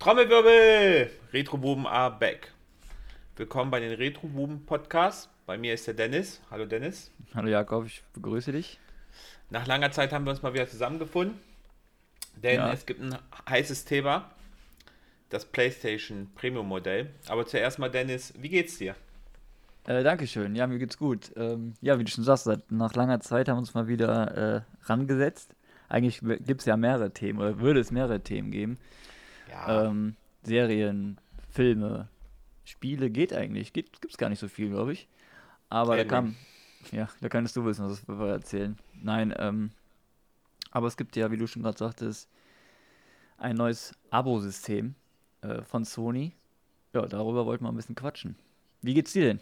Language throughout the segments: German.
Trommelwirbel! Retrobuben are back. Willkommen bei den Retrobuben Podcast. Bei mir ist der Dennis. Hallo Dennis. Hallo Jakob, ich begrüße dich. Nach langer Zeit haben wir uns mal wieder zusammengefunden, denn Ja. es gibt ein heißes Thema, das PlayStation Premium Modell. Aber zuerst mal Dennis, wie geht's dir? Äh, Dankeschön, ja, mir geht's gut. Ähm, ja, wie du schon sagst, nach langer Zeit haben wir uns mal wieder äh, rangesetzt. Eigentlich gibt es ja mehrere Themen, oder würde es mehrere Themen geben. Ja, Ähm, Serien, Filme, Spiele geht eigentlich. Geht, gibt's gar nicht so viel, glaube ich. Aber da Elden kam, ja, da kannst du wissen, was wir erzählen. Nein, ähm, aber es gibt ja, wie du schon gerade sagtest, ein neues Abo-System äh, von Sony. Ja, darüber wollten wir ein bisschen quatschen. Wie geht's dir denn?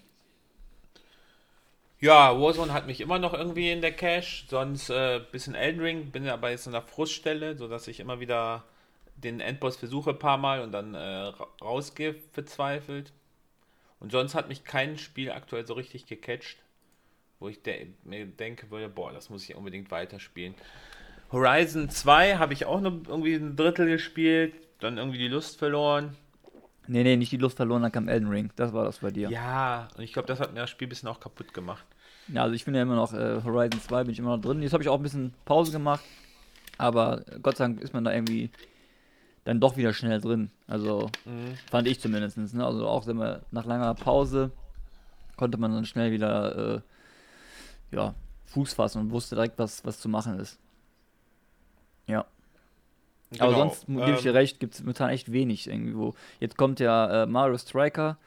ja Warzone hat mich immer noch irgendwie in der Cache, sonst äh, bisschen Elden Ring, bin aber jetzt an der Fruststelle, sodass ich immer wieder den Endboss versuche ein paar Mal und dann äh, ra- rausgehe verzweifelt. Und sonst hat mich kein Spiel aktuell so richtig gecatcht, wo ich de mir denke würde, boah, das muss ich unbedingt weiterspielen. Horizon 2 habe ich auch noch irgendwie ein Drittel gespielt, dann irgendwie die Lust verloren. Nee, nee, nicht die Lust verloren, dann kam Elden Ring. Das war das bei dir. Ja, und ich glaube, das hat mir das Spiel ein bisschen auch kaputt gemacht. Ja, also ich bin ja immer noch, äh, Horizon 2 bin ich immer noch drin. Jetzt habe ich auch ein bisschen Pause gemacht, aber Gott sei Dank ist man da irgendwie dann doch wieder schnell drin. Also fand ich zumindest. Ne? Also auch wenn man nach langer Pause konnte man dann schnell wieder äh, ja, Fuß fassen und wusste direkt, was, was zu machen ist. Ja. Aber Genau, sonst mu- gebe ich dir ähm, recht, gibt es momentan echt wenig irgendwo. Jetzt kommt ja äh, Mario Striker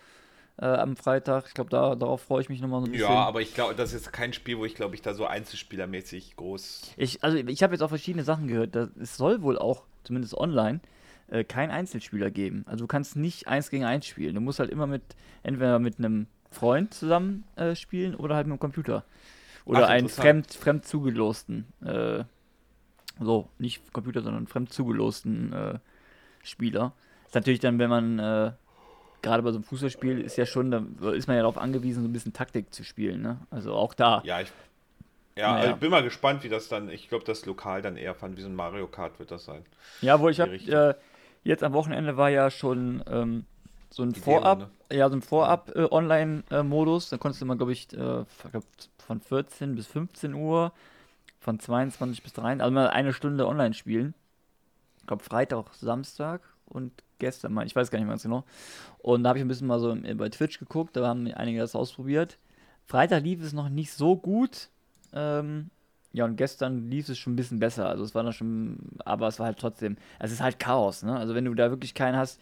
äh, am Freitag. Ich glaube, da, darauf freue ich mich nochmal so ein Ja, bisschen. aber ich glaube, das ist kein Spiel, wo ich glaube ich da so einzelspielermäßig groß. Ich, also ich habe jetzt auch verschiedene Sachen gehört. dass Es soll wohl auch, zumindest online, äh, kein Einzelspieler geben. Also du kannst nicht eins gegen eins spielen. Du musst halt immer mit, entweder mit einem Freund zusammen äh, spielen oder halt mit dem Computer. Oder Ach, einen fremd, fremd zugelosten, äh, so, nicht Computer, sondern fremd zugelosten äh, Spieler. Ist natürlich dann, wenn man, äh, gerade bei so einem Fußballspiel, ist ja schon, da ist man ja darauf angewiesen, so ein bisschen Taktik zu spielen, ne? Also auch da. Ja, ich. Ja, Naja. also ich bin mal gespannt, wie das dann. Ich glaube, das lokal dann eher fand, wie so ein Mario Kart wird das sein. Ja, wohl, ich habe äh, jetzt am Wochenende war ja schon ähm, so ein Vorab, ja, so ein Vorab äh. Da konntest du mal, glaube ich, äh, von 14 bis 15 Uhr, von 22 bis 3, also mal eine Stunde online spielen. Ich glaube Freitag, Samstag und gestern mal, ich weiß gar nicht mehr ganz genau. Und da habe ich ein bisschen mal so bei Twitch geguckt, da haben einige das ausprobiert. Freitag lief es noch nicht so gut. Ähm, ja, und gestern lief es schon ein bisschen besser. Also es war dann schon, aber es war halt trotzdem, es ist halt Chaos, ne? Also wenn du da wirklich keinen hast,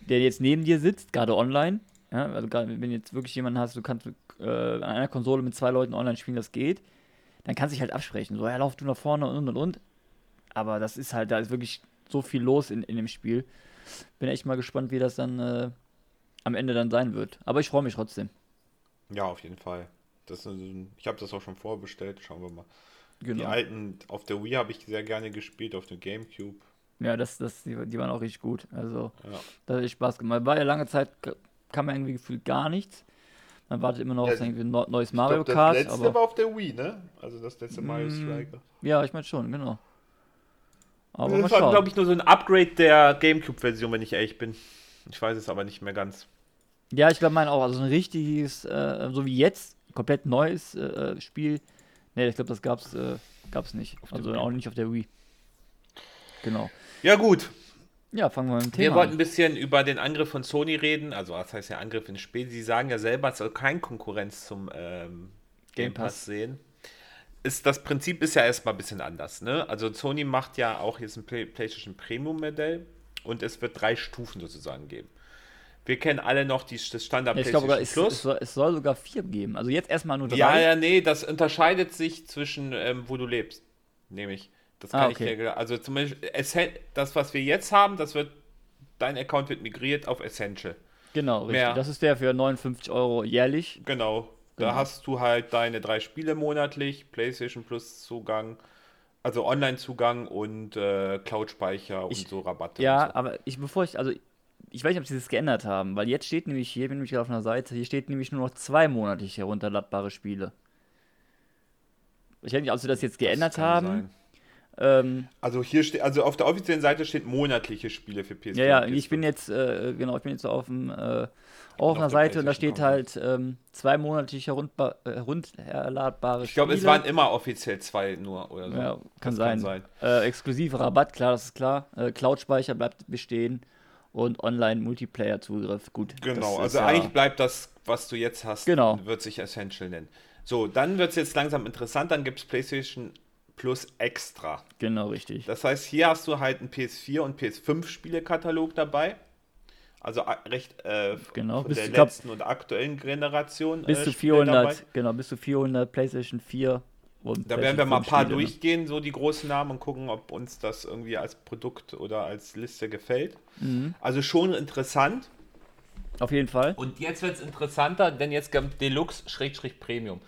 der jetzt neben dir sitzt, gerade online, ja, also gerade wenn jetzt wirklich jemanden hast, du kannst äh, an einer Konsole mit zwei Leuten online spielen, das geht, dann kannst du dich halt absprechen. So, ja, lauf du nach vorne und und und. Aber das ist halt, da ist wirklich so viel los in, in dem Spiel. Bin echt mal gespannt, wie das dann äh, am Ende dann sein wird. Aber ich freue mich trotzdem. Ja, auf jeden Fall. Das ich habe das auch schon vorbestellt. Schauen wir mal. Die Genau. alten auf der Wii habe ich sehr gerne gespielt, auf dem Gamecube. Ja, das, das, die, die waren auch richtig gut. Also, Ja. da hat echt Spaß gemacht. War ja lange Zeit, kam ja irgendwie gefühlt gar nichts. Man wartet immer noch Ja, auf irgendwie ein neu- neues Ich Mario glaub, das Kart. letzte Aber, war auf der Wii, ne? Also das letzte Mario Mm, Striker. ja, ich meine schon, genau. Aber mal Das war, glaube ich, nur so ein Upgrade der Gamecube-Version, wenn ich ehrlich bin. Ich weiß es aber nicht mehr ganz. Ja, ich glaube, mein auch. Also so ein richtiges, äh, so wie jetzt, komplett neues äh, Spiel. Nee, ich glaube, das gab's, äh, gab's nicht. Auf Also auch nicht auf der Wii. Genau. Ja, gut. Ja, fangen wir mit dem Wir Thema wollten ein an. bisschen über den Angriff von Sony reden. Also, was heißt ja Angriff in Spiel? Sie sagen ja selber, es soll kein Konkurrenz zum ähm, Game Game Pass. Pass sehen. Ist, das Prinzip ist ja erstmal ein bisschen anders. Ne? Also, Sony macht ja auch jetzt ein Play PlayStation Premium-Modell und es wird drei Stufen sozusagen geben. Wir kennen alle noch die, das Standard Ja, ich glaube, sogar, PlayStation es, es, soll, es soll sogar vier geben. Also jetzt erstmal nur drei. Ja, ja, nee, das unterscheidet sich zwischen, ähm, wo du lebst. Nämlich. Das kann Ah, ich okay. dir. Also zum Beispiel, Essen- das, was wir jetzt haben, das wird. Dein Account wird migriert auf Essential. Genau, richtig. Mehr. Das ist der für 59 Euro jährlich. Genau. Da Genau. hast du halt deine drei Spiele monatlich, PlayStation Plus Zugang, also Online-Zugang und äh, Cloud-Speicher und Ich- so Rabatte. Ja, so. aber ich bevor ich, also ich weiß nicht, ob sie das geändert haben, weil jetzt steht nämlich hier, bin nämlich gerade auf einer Seite, hier steht nämlich nur noch zwei monatlich herunterladbare Spiele. Ich weiß nicht, ob sie das jetzt geändert Das kann haben, sein. Ähm, Also hier steht, also auf der offiziellen Seite steht monatliche Spiele für PS4. ja, ja, ich bin PS5. jetzt, äh, genau, ich bin jetzt auf dem, äh, auf einer Seite und da steht halt ähm, zwei monatlich herunter, äh, herunterladbare Ich glaube, es Spiele. waren immer offiziell zwei nur oder so. Ja, kann Das sein. Äh, exklusiver Rabatt, klar, das ist klar. Äh, Cloud-Speicher bleibt bestehen und Online-Multiplayer-Zugriff, gut. Genau, also ja- eigentlich bleibt das, was du jetzt hast, Genau. wird sich Essential nennen. So, dann wird es jetzt langsam interessant, dann gibt es PlayStation Plus Extra. Genau, richtig. Das heißt, hier hast du halt einen PS4 und PS5 Spielekatalog dabei. Also recht äh, Genau, von bis- der glaub, letzten und aktuellen Generation. Bis äh, zu Spiele 400, dabei. genau, bis zu 400 PlayStation 4 und Da werden wir mal ein paar 5 Spiele, ne? durchgehen, so die großen Namen und gucken, ob uns das irgendwie als Produkt oder als Liste gefällt. Mhm. Also schon interessant. Auf jeden Fall. Und jetzt wird es interessanter, denn jetzt kommt Deluxe-Premium.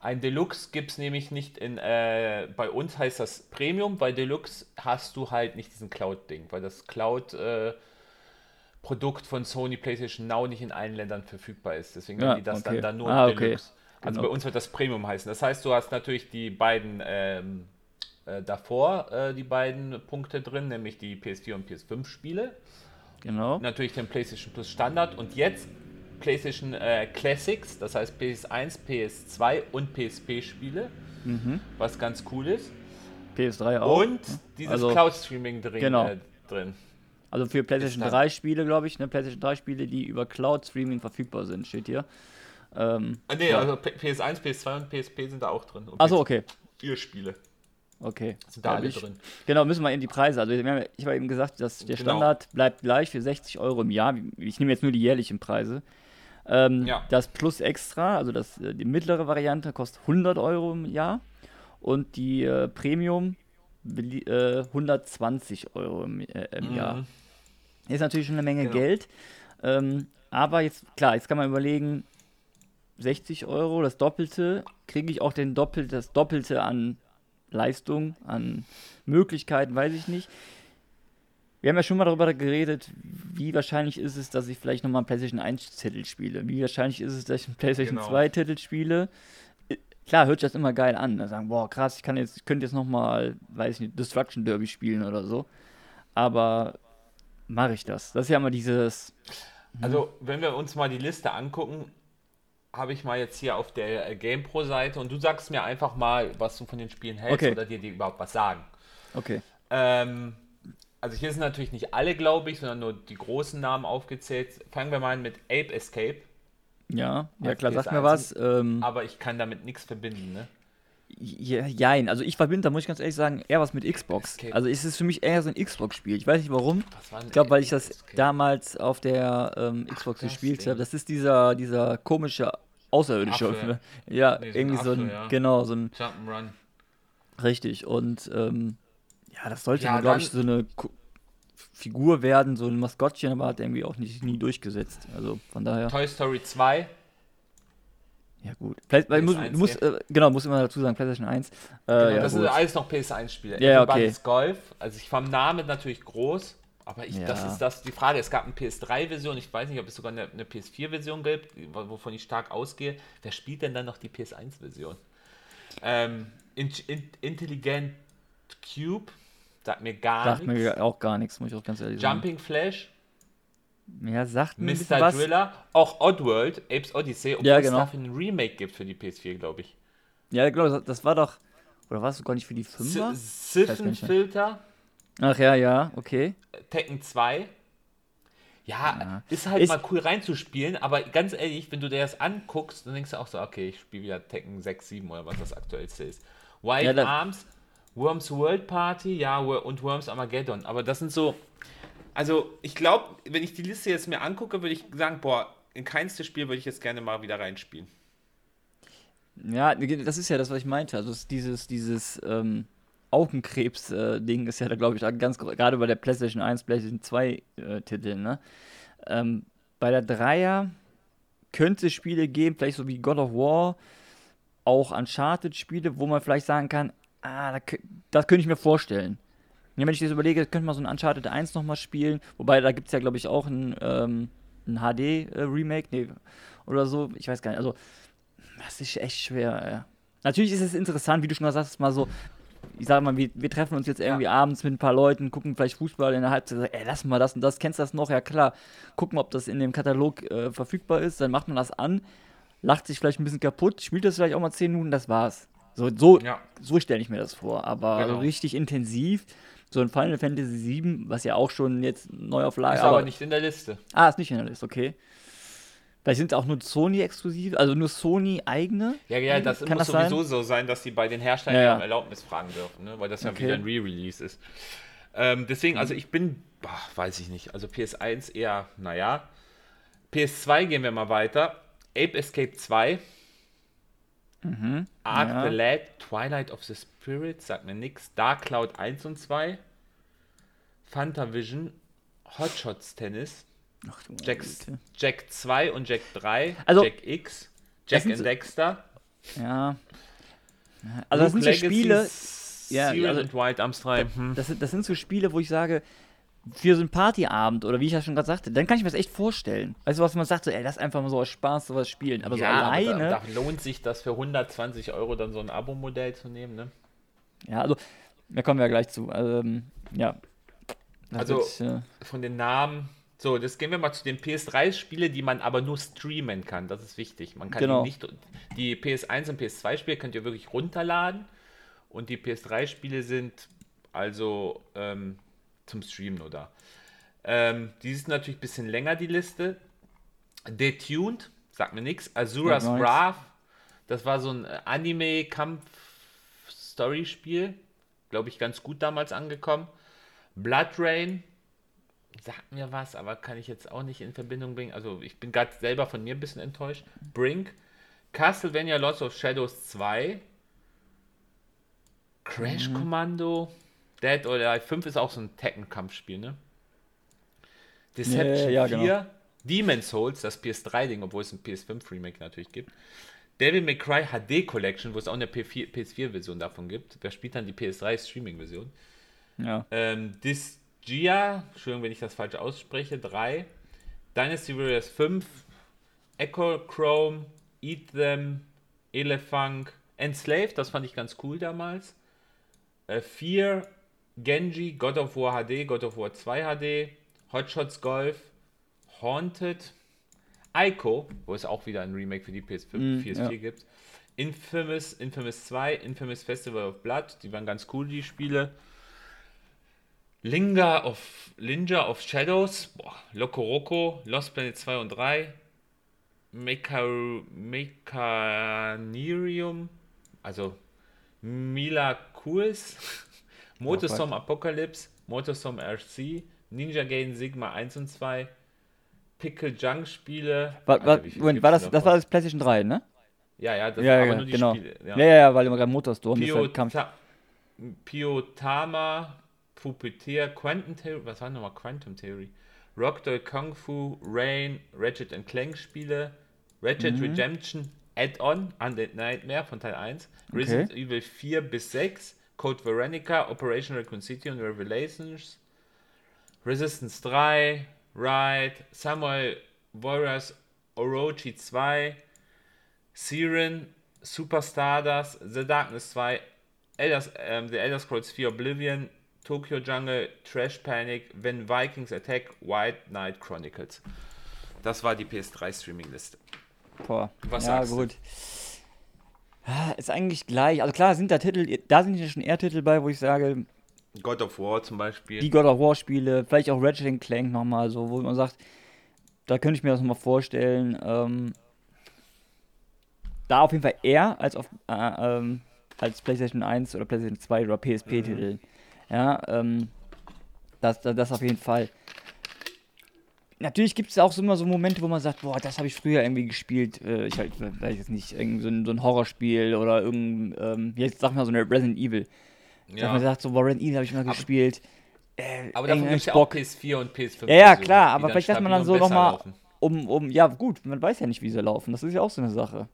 Ein Deluxe gibt es nämlich nicht in, äh, bei uns heißt das Premium, bei Deluxe hast du halt nicht diesen Cloud-Ding, weil das Cloud-Produkt von Sony PlayStation Now nicht in allen Ländern verfügbar ist. Deswegen Ja, nennen die das okay. dann, dann nur Ah, okay. Deluxe. Also Genau. bei uns wird das Premium heißen. Das heißt, du hast natürlich die beiden ähm, äh, davor, äh, die beiden Punkte drin, nämlich die PS4 und PS5 Spiele Genau. natürlich den PlayStation Plus Standard und jetzt PlayStation äh, Classics, das heißt PS1, PS2 und PSP-Spiele, Mhm. was ganz cool ist. PS3 auch. Und dieses Also- Cloud-Streaming drin. Genau. Äh, drin. Also für PlayStation dann- 3 Spiele, glaube ich, ne? PlayStation 3 Spiele, die über Cloud Streaming verfügbar sind, steht hier. Ähm, Ah, nee, ja. also P PS1, PS2 und PSP sind da auch drin. Und Achso, okay. Vier Spiele Okay. sind da Ja, alle ich- drin. Genau, müssen wir in die Preise. Also ich habe eben gesagt, dass der Genau. Standard bleibt gleich für 60 Euro im Jahr. Ich nehme jetzt nur die jährlichen Preise. Ähm, Ja. Das Plus Extra, also das, äh, die mittlere Variante, kostet 100 Euro im Jahr und die äh, Premium äh, 120 Euro im, äh, im Jahr. Mhm. Ist natürlich schon eine Menge Genau. Geld. Ähm, aber jetzt, klar, jetzt kann man überlegen, 60 Euro, das Doppelte, kriege ich auch den Doppel, das Doppelte an Leistung, an Möglichkeiten, weiß ich nicht. Wir haben ja schon mal darüber geredet, wie wahrscheinlich ist es, dass ich vielleicht nochmal einen PlayStation 1-Titel spiele. Wie wahrscheinlich ist es, dass ich einen PlayStation Genau. 2-Titel spiele. Klar, hört sich das immer geil an. Da sagen, boah, krass, ich kann jetzt, ich könnte jetzt nochmal, weiß ich nicht, Destruction Derby spielen oder so. Aber mache ich das? Das ist ja immer dieses. Also, wenn wir uns mal die Liste angucken, habe ich mal jetzt hier auf der äh, GamePro-Seite und du sagst mir einfach mal, was du von den Spielen hältst Okay. oder dir die überhaupt was sagen. Okay. Ähm, also hier sind natürlich nicht alle, glaube ich, sondern nur die großen Namen aufgezählt. Fangen wir mal an mit Ape Escape, Ja, ja klar, sag PS1 mir was. Ähm, aber ich kann damit nichts verbinden, ne? Ja, jein, also ich verbinde, da muss ich ganz ehrlich sagen, eher was mit Xbox. Escape. Also es ist für mich eher so ein Xbox-Spiel. Ich weiß nicht warum. Ich glaube, weil ich das Escape? damals auf der ähm, Xbox das gespielt habe. Das ist dieser, dieser komische Außerirdische. Affe. Ja, Nee, so ein irgendwie so ein, Affe, ja. genau, so ein, Jump'n'Run. richtig. Und ähm, ja, das sollte, Ja, glaube ich, so eine Ku- Figur werden, so ein Maskottchen, aber hat irgendwie auch nicht, nie durchgesetzt. Also von daher. Toy Story 2. Ja, gut. Vielleicht, weil muss, PS1, du musst, äh, genau, muss immer dazu sagen, PlayStation 1. Äh, Genau, ja, das gut. sind alles noch PS1-Spiele. Ja, Everybody's okay. Golf. Also ich vom Namen natürlich groß, aber ich, das Ja. ist das die Frage. Es gab eine PS3-Version, ich weiß nicht, ob es sogar eine, eine PS4-Version gibt, wovon ich stark ausgehe. Wer spielt denn dann noch die PS1-Version? Ähm, in, in, Intelligent Cube, sagt mir gar Sagt nichts. mir auch gar nichts, muss ich auch ganz ehrlich sagen. Jumping Flash, Ja, sagt mir Mr. was. Driller, auch Oddworld, Apes Odyssey, obwohl Ja, es genau. dafür ein Remake gibt für die PS4, glaube ich. Ja, ich glaube, das war doch. Oder war es sogar nicht für die 5er? gar nicht Siphon-Filter, Ach ja, ja, okay. Tekken 2. Ja, Ja. ist halt Ist- mal cool reinzuspielen, aber ganz ehrlich, wenn du dir das anguckst, dann denkst du auch so, okay, ich spiele wieder Tekken 6, 7 oder was das aktuellste ist. Wild Ja, Arms, Worms World Party, ja, und Worms Armageddon, aber das sind so, also ich glaube, wenn ich die Liste jetzt mir angucke, würde ich sagen, boah, in keinstes Spiel würde ich jetzt gerne mal wieder reinspielen. Ja, das ist ja das, was ich meinte. Also es- dieses, dieses ähm, Augenkrebs-Ding ist ja da, glaube ich, ganz gerade bei der PlayStation 1, PlayStation 2 äh, Titeln, ne? Ähm, bei der Dreier könnte es Spiele geben, vielleicht so wie God of War, auch Uncharted-Spiele, wo man vielleicht sagen kann, ah, da, das könnte ich mir vorstellen. Ja, wenn ich das überlege, könnte man so ein Uncharted 1 nochmal spielen, wobei da gibt es ja, glaube ich, auch ein, ähm, ein HD-Remake, nee, oder so, ich weiß gar nicht, also das ist echt schwer, ja. Natürlich ist es interessant, wie du schon gesagt hast, mal so ich sage mal, wir, wir, treffen uns jetzt irgendwie ja. abends mit ein paar Leuten, gucken vielleicht Fußball in der Halbzeit, sagen, ey, lass mal das und das, kennst du das noch? Ja klar, gucken, ob das in dem Katalog äh, verfügbar ist, dann macht man das an, lacht sich vielleicht ein bisschen kaputt, spielt das vielleicht auch mal 10 Minuten, das war's. So, so, ja. so stelle ich mir das vor, aber genau. richtig intensiv, so ein Final Fantasy VII, was ja auch schon jetzt neu auf Lager ist. aber nicht in der Liste. Ah, ist nicht in der Liste, okay. Vielleicht sind es auch nur Sony-exklusiv, also nur Sony-eigene. Ja, ja, das Kann muss das sowieso sein? so sein, dass die bei den Herstellern ja, ja. Erlaubnis fragen dürfen, ne? weil das ja okay. wieder ein Re-Release ist. Ähm, deswegen, also ich bin, boah, weiß ich nicht, also PS1 eher, naja. PS2 gehen wir mal weiter. Ape Escape 2. Mhm, Ark ja. the Lad, Twilight of the Spirit, sagt mir nix. Dark Cloud 1 und 2. Fantavision, Hotshots Tennis. Ach, Jack, Jack 2 und Jack 3, also, Jack X, Jack and Dexter. Ja. Also das sind so Spiele. Ja, also, und White Arms 3. Hm. Das, das sind so Spiele, wo ich sage, für so einen Partyabend oder wie ich ja schon gerade sagte, dann kann ich mir das echt vorstellen. Weißt du, was man sagt, so, ey, lass einfach mal so aus Spaß sowas spielen. Aber ja, so alleine. Aber da, da, lohnt sich das für 120 Euro dann so ein Abo-Modell zu nehmen, ne? Ja, also, da kommen wir ja gleich zu. Ähm, ja. Also, wird, äh, von den Namen so, jetzt gehen wir mal zu den PS3-Spiele, die man aber nur streamen kann. Das ist wichtig. Man kann genau. nicht. Die PS1 und PS2-Spiele könnt ihr wirklich runterladen. Und die PS3-Spiele sind also ähm, zum Streamen oder. Ähm, die ist natürlich ein bisschen länger, die Liste. Detuned, sagt mir nichts. Azura's ja, Wrath, das war so ein Anime-Kampf-Story-Spiel. Glaube ich, ganz gut damals angekommen. Blood Rain, sagt mir was, aber kann ich jetzt auch nicht in Verbindung bringen. Also ich bin gerade selber von mir ein bisschen enttäuscht. Brink, Castlevania Lost of Shadows 2, Crash mhm. Dead or Alive 5 ist auch so ein Tekken-Kampfspiel, ne? Deception ja, ja, 4, genau. Demon's Souls, das PS3-Ding, obwohl es ein PS5-Remake natürlich gibt. Devil May Cry HD Collection, wo es auch eine PS4-Version davon gibt. Wer spielt dann die PS3-Streaming-Version? Ja. Ähm, Dis Gia, Entschuldigung, wenn ich das falsch ausspreche, 3, Dynasty Warriors 5, Echo Chrome, Eat Them, Elephant, Enslaved, das fand ich ganz cool damals. 4, äh, Genji, God of War HD, God of War 2 HD, Hotshots Golf, Haunted, Ico, wo es auch wieder ein Remake für die PS5, mm, PS4 ja. gibt. Infamous, Infamous 2, Infamous Festival of Blood, die waren ganz cool, die Spiele. Linga of, Linja of Shadows, boah, Loco Lost Planet 2 und 3, Mechanerium, also Mila Kurs, Motorstorm Apocalypse, Motorstorm RC, Ninja Gaiden Sigma 1 und 2, Pickle Junk Spiele. War, war, Alter, Moment, war das, das war das PlayStation 3, ne? Ja, ja, das ja, aber ja, nur die genau. Spiele. Ja. ja, ja, weil immer gerade Motorstorm Pio, ist halt Piotama, Puppeteer, Quantum Theory, was war nochmal Quantum Theory? Rockdoll Kung Fu, Rain, Ratchet Clank Spiele, Ratchet mhm. Redemption Add-on, Undead Nightmare von Teil 1, okay. Resident Evil 4 bis 6, Code Veronica, Operation Raccoon City und Revelations, Resistance 3, Ride, Samuel Warriors Orochi 2, Siren, Super Stardust, The Darkness 2, Elder, ähm, The Elder Scrolls 4 Oblivion, Tokyo Jungle, Trash Panic, When Vikings Attack, White Knight Chronicles. Das war die PS3-Streaming-Liste. Boah, was ja, sagst gut. Du? Ist eigentlich gleich. Also klar sind da Titel, da sind ja schon eher Titel bei, wo ich sage. God of War zum Beispiel. Die God of War Spiele, vielleicht auch Ratchet Clank nochmal, so, wo man sagt, da könnte ich mir das nochmal vorstellen. Ähm, da auf jeden Fall eher als auf äh, ähm, als PlayStation 1 oder PlayStation 2 oder PSP-Titel. Mhm. Ja, ähm, das, das auf jeden Fall. Natürlich gibt es auch so immer so Momente, wo man sagt, boah, das habe ich früher irgendwie gespielt. Äh, ich halt, weiß jetzt nicht, irgend so ein, so ein Horrorspiel oder irgendein, ähm, jetzt sag mal so eine Resident Evil. Ja. man sagt so, boah, Resident Evil habe ich mal aber, gespielt. Äh, aber davon gibt es ja auch PS4 und PS5. Ja, ja, klar, aber vielleicht lässt man dann so nochmal um, um, ja gut, man weiß ja nicht, wie sie laufen. Das ist ja auch so eine Sache.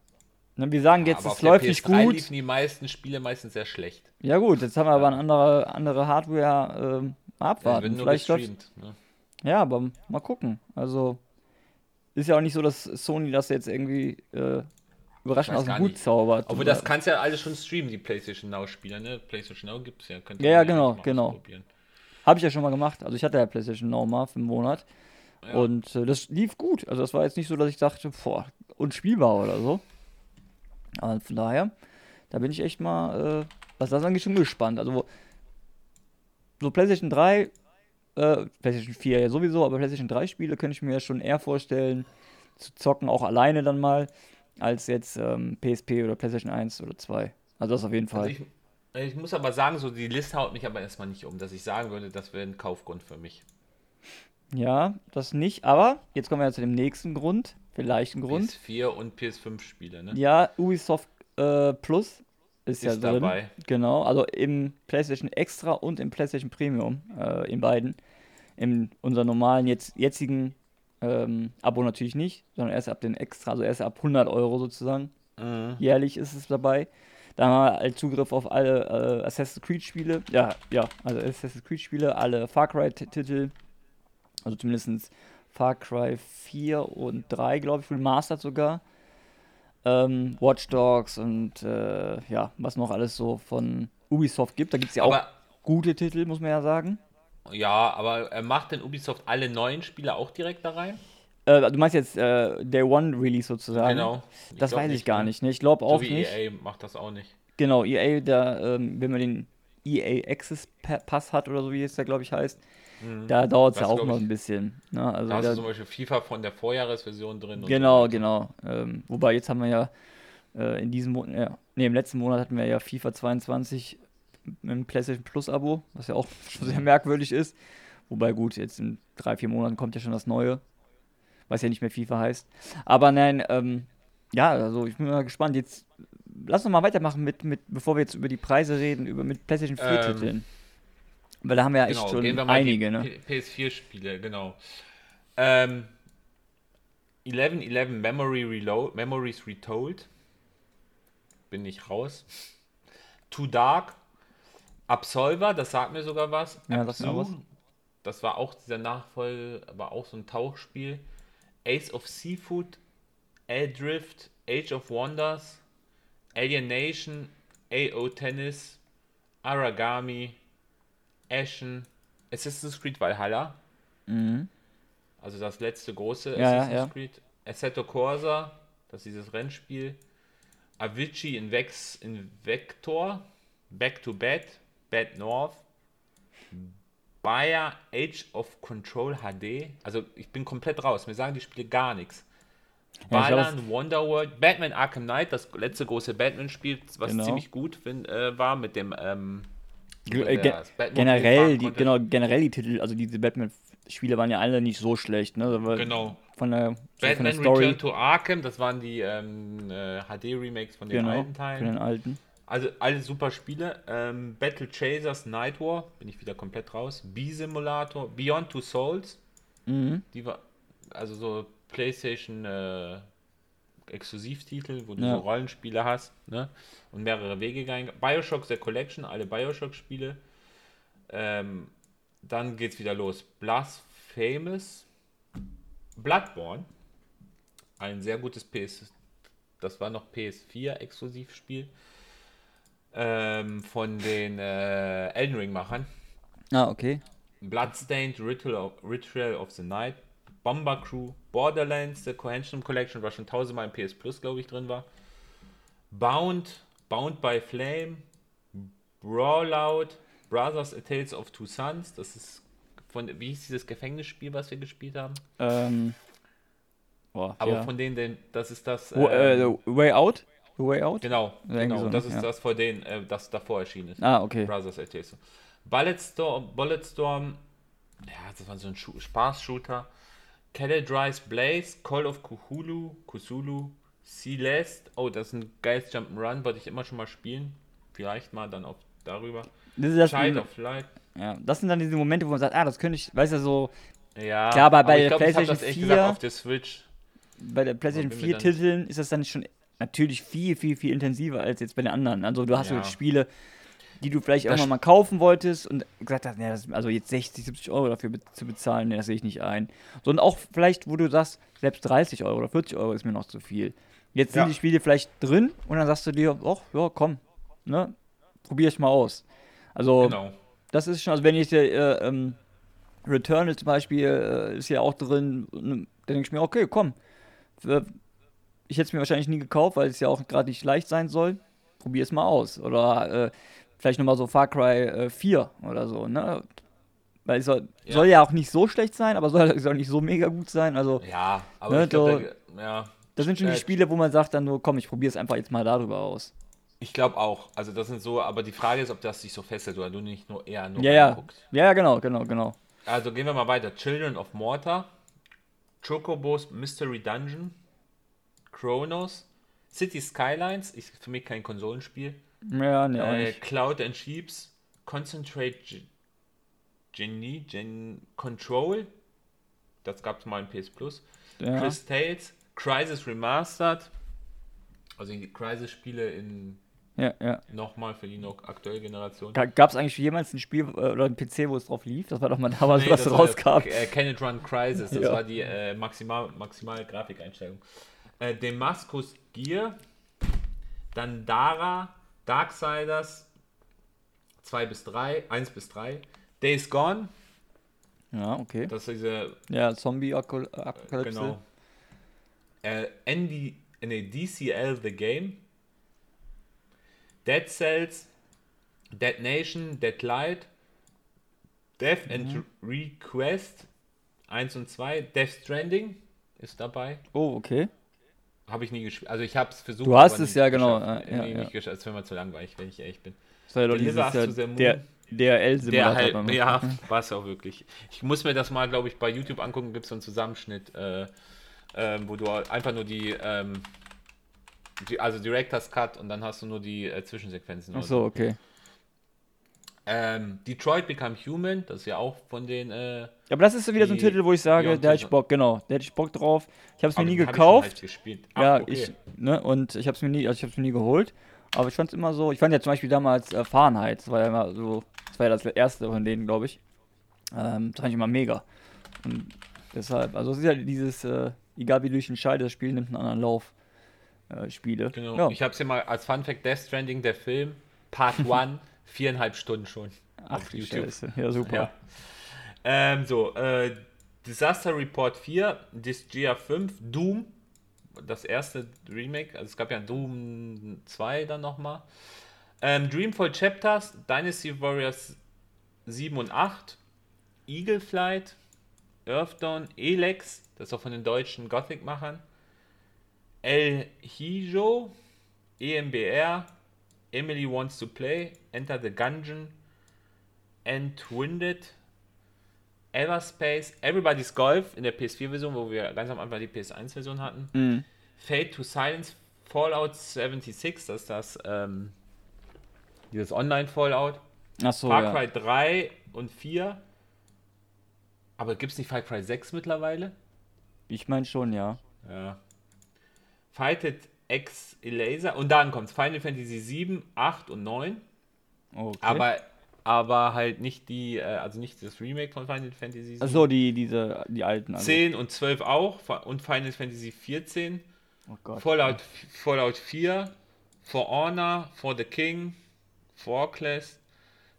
Ne, wir sagen jetzt, es läuft nicht gut. liefen die meisten Spiele meistens sehr schlecht. Ja gut, jetzt haben wir ja. aber eine andere, andere Hardware ähm, abwarten. Ja, Vielleicht läuft. Ne? Ja, aber mal gucken. Also ist ja auch nicht so, dass Sony das jetzt irgendwie äh, überraschend aus dem Hut nicht. zaubert. Obwohl, das kannst ja alles schon streamen, die PlayStation Now-Spieler, ne? PlayStation Now gibt es ja. Könnt Ja, ja, genau, genau. Habe ich ja schon mal gemacht. Also ich hatte ja PlayStation Now mal für einen Monat. Ja. Und äh, das lief gut. Also das war jetzt nicht so, dass ich dachte, boah, unspielbar oder so. Aber von daher, da bin ich echt mal, äh, was das angeht, schon gespannt. Also so PlayStation 3, äh, PlayStation 4 ja sowieso, aber PlayStation 3 Spiele könnte ich mir ja schon eher vorstellen, zu zocken, auch alleine dann mal, als jetzt ähm, PSP oder PlayStation 1 oder 2. Also das auf jeden Fall. Also ich, ich muss aber sagen, so die Liste haut mich aber erstmal nicht um, dass ich sagen würde, das wäre ein Kaufgrund für mich. Ja, das nicht. Aber jetzt kommen wir ja zu dem nächsten Grund, vielleicht ein Grund. PS4 und PS5 Spiele, ne? Ja, Ubisoft äh, Plus ist, ja drin. dabei. Genau, also im PlayStation Extra und im PlayStation Premium, äh, in beiden. In unserem normalen, jetzt, jetzigen ähm, Abo natürlich nicht, sondern erst ab den Extra, also erst ab 100 Euro sozusagen. Mhm. Jährlich ist es dabei. Da haben wir halt Zugriff auf alle äh, Assassin's Creed Spiele. Ja, ja, also Assassin's Creed Spiele, alle Far Cry Titel. Also zumindest Far Cry 4 und 3, glaube ich, remastered sogar. Ähm, Watch Dogs und äh, ja, was noch alles so von Ubisoft gibt. Da gibt es ja auch Aber gute Titel, muss man ja sagen. ja, aber äh, macht denn Ubisoft alle neuen Spiele auch direkt da rein? Äh, du meinst jetzt äh, Day One Release sozusagen? Genau. Das glaub weiß ich gar nicht. Ne? Ich glaube So auch wie nicht. EA macht das auch nicht. Genau, EA, da, ähm, wenn man den EA Access Pa- Pass hat oder so wie es da glaube ich heißt, da dauert es ja auch mal ich. ein bisschen. Ne? Also Da hast da, du zum Beispiel FIFA von der Vorjahresversion drin. genau, so. genau. Ähm, wobei jetzt haben wir ja äh, in diesem Monat, ja, nee, im letzten Monat hatten wir ja FIFA 22 im PlayStation Plus Abo, was ja auch schon sehr merkwürdig ist. Wobei gut, jetzt in drei, vier Monaten kommt ja schon das Neue, was ja nicht mehr FIFA heißt. Aber nein, ähm, ja, also ich bin mal gespannt. Jetzt lass uns mal weitermachen mit, mit, bevor wir jetzt über die Preise reden, über mit PlayStation 4 Ähm, Titeln. Weil da haben wir ja echt Genau, schon wir mal einige, ne? P- PS4-Spiele, genau. Ähm, 1111 Memory Reload, Memories Retold. Bin ich raus. Too Dark. Absolver, das sagt mir sogar was. Ja, mir auch was. Das war auch dieser Nachfolger, aber auch so ein Tauchspiel. Ace of Seafood, Adrift, Age of Wonders, Alienation, AO Tennis, Aragami, Ashen, Assassin's Creed Valhalla, Mhm. also das letzte große Ja, ja, Assassin's ja. Creed, Assetto Corsa, das ist dieses Rennspiel, Avicii in, Vex, in Vector, Back to Bed, Bad North, Bayer Age of Control HD, also ich bin komplett raus, mir sagen die Spiele gar nichts. Ja, Balan, Wonderworld, Batman Arkham Knight, das letzte große Batman-Spiel, was Genau. ziemlich gut find, äh, war mit dem ähm, Ge- mit äh, der ge- das Batmobil generell, die, genau, generell die Titel, also diese Batman-Spiele waren ja alle nicht so schlecht, ne? Genau. Von der, so von der Batman Story. Return to Arkham, das waren die ähm, äh, HD-Remakes von den Genau, alten von Teilen. den alten. Also alle super Spiele. Ähm, Battle Chasers Night War, bin ich wieder komplett raus. B-Simulator, Beyond Two Souls, Mhm. die war, also so PlayStation äh, Exklusivtitel, wo du Ja. so Rollenspiele hast, ne? Und mehrere Wege gegangen. Bioshock The Collection, alle Bioshock-Spiele. Ähm, dann geht's wieder los. Blasphemous, Bloodborne, ein sehr gutes PS, das war noch PS4 Exklusivspiel ähm, von den äh, Elden Ring Machern. Ah, okay. Bloodstained Ritual of, Ritual of the Night, Bomber Crew, Borderlands, The Cohension Collection, was schon tausendmal im PS Plus, glaube ich, drin war. Bound, Bound by Flame, Brawlout, Brothers A Tales of Two Sons, das ist von, wie hieß dieses Gefängnisspiel, was wir gespielt haben? Ähm. Boah, Aber ja. von denen, den, das ist das. Wo, äh, ähm, Way Out? The Way Out? genau, genau, so, das ne? ist Ja. das vor denen, äh, das davor erschienen ist. Ah, okay. Brothers A Tales. Bulletstorm, Bulletstorm, ja, das war so ein Schu- Spaß-Shooter. Caledry's Blaze, Call of Cthulhu, Cthulhu, Celeste, oh, das ist ein geiles Jump'n'Run, wollte ich immer schon mal spielen. Vielleicht mal dann auch darüber. Das, ist das, Child of Light. ja, das sind dann diese Momente, wo man sagt, ah, das könnte ich, weißt du, so Ja, Klar, aber bei ich der glaub, PlayStation das ehrlich 4 gesagt auf der Switch. bei der PlayStation bin mir 4 dann- Titeln ist das dann schon natürlich viel, viel, viel intensiver als jetzt bei den anderen. Also du hast so Ja. Spiele, die du vielleicht irgendwann mal kaufen wolltest und gesagt hast, nee, das, also jetzt 60, 70 Euro dafür be zu bezahlen, nee, das sehe ich nicht ein. Sondern auch vielleicht, wo du sagst, selbst 30 Euro oder 40 Euro ist mir noch zu viel. Jetzt sind Ja. die Spiele vielleicht drin und dann sagst du dir, ach, ja, komm, ne, probier ich mal aus. Also, Genau. das ist schon, also wenn ich der, äh, ähm, Returnal zum Beispiel äh, ist ja auch drin, ne, dann denke ich mir, okay, komm. Ich hätte es mir wahrscheinlich nie gekauft, weil es ja auch gerade nicht leicht sein soll. Probier es mal aus. Oder äh, vielleicht nochmal so Far Cry äh, 4 oder so, ne? Weil es soll Ja. soll ja auch nicht so schlecht sein, aber soll, soll nicht so mega gut sein. Also, Ja, aber Ne, ich glaube, so- ja, das sind schon die Spiele, wo man sagt dann nur, komm, ich probiere es einfach jetzt mal darüber aus. ich glaube auch. Also das sind so, aber die Frage ist, ob das sich so festhält oder du nicht nur eher nur Ja, reinguckst. Ja, ja, genau, genau, genau. Also gehen wir mal weiter. Children of Mortar, Chocobos Mystery Dungeon, Chronos, City Skylines, ist für mich kein Konsolenspiel. Ja, ne, auch äh. Cloud and Sheeps, Concentrate Genie, Gen Control, das gab es mal in PS Plus. Ja. Chris Tales, Crisis Remastered, also die Crisis-Spiele in Ja, ja. nochmal für die noch aktuelle Generation. Gab es eigentlich jemals ein Spiel äh, oder ein PC, wo es drauf lief? Das war doch mal damals, Nee, was das rauskam. Äh, Can It Run Crisis, das Ja. war die äh, maximal, maximale Grafikeinstellung. Äh, Damascus Gear, dann Dara, Darksiders 2 bis 3, 1 bis 3, Days Gone, Ja, okay. das ist diese, Ja, Zombie-Apokalypse. genau, äh, ND, nee, DCL The Game, Dead Cells, Dead Nation, Dead Light, Death and Request 1 und 2, Death Stranding ist dabei. Oh, okay. Habe ich nie gespielt. Also ich habe es versucht. Du hast es ja, genau, geschafft. ja, nee, ja. nicht geschafft. Es wäre mir zu langweilig, wenn ich ehrlich bin. Das war ja doch dieses, äh, Moon. der, der L-Simulator. Der halt, ja, war es auch wirklich. Ich muss mir das mal, glaube ich, bei YouTube angucken. Gibt es so einen Zusammenschnitt, äh, ähm, wo du einfach nur die, ähm, die, also Director's Cut und dann hast du nur die äh, Zwischensequenzen. Ach so, okay. Ähm, Detroit Become Human, das ist ja auch von den. Äh, Ja, aber das ist wieder so ein Titel, wo ich sage, Beyond da hätte ich Bock, genau. Da hätte ich Bock drauf. Ich habe es mir nie hab ich gekauft. halt gespielt. Ach, ja, okay. ich, ne, und ich habe es mir nie, also ich habe es mir nie geholt. Aber ich fand es immer so, ich fand ja zum Beispiel damals äh, Fahrenheit, das war ja immer so, das war ja das erste von denen, glaube ich. Ähm, das fand ich immer mega. Und deshalb, also es ist ja dieses, äh, egal wie du dich entscheidest, das Spiel nimmt einen anderen Lauf. Äh, Spiele. Genau. Ja. Ich habe es hier mal als Fun Fact: Death Stranding, der Film, Part 1, viereinhalb Stunden schon. Ach auf die YouTube. Scheiße. Ja, super. Ja. Ähm, so, äh, Disaster Report 4, Disgaea 5, Doom, das erste Remake, also es gab ja Doom 2 dann nochmal. Ähm, Dreamfall Chapters, Dynasty Warriors 7 und 8, Eagle Flight, Earthdawn, Elex, das ist auch von den deutschen Gothic-Machern, El Hijo, EMBR, Emily Wants to Play, Enter the Gungeon, Entwinded, Everspace, Everybody's Golf in der PS4-Version, wo wir ganz am Anfang die PS1-Version hatten. Mhm. Fade to Silence, Fallout 76, das ist das, ähm, dieses Online-Fallout. So, Far ja. Cry 3 und 4. Aber gibt es nicht Far Cry 6 mittlerweile? Ich meine schon, ja. Ja. Fighted X Elaser. Und dann kommt Final Fantasy 7, 8 und 9. Okay. Aber, aber halt nicht die, äh, also nicht das Remake von Final Fantasy 7. Ach so, die, diese, die alten. Also. 10 und 12 auch. Und Final Fantasy 14. Oh Gott. Fallout, Fallout 4. For Honor, For the King. For Class.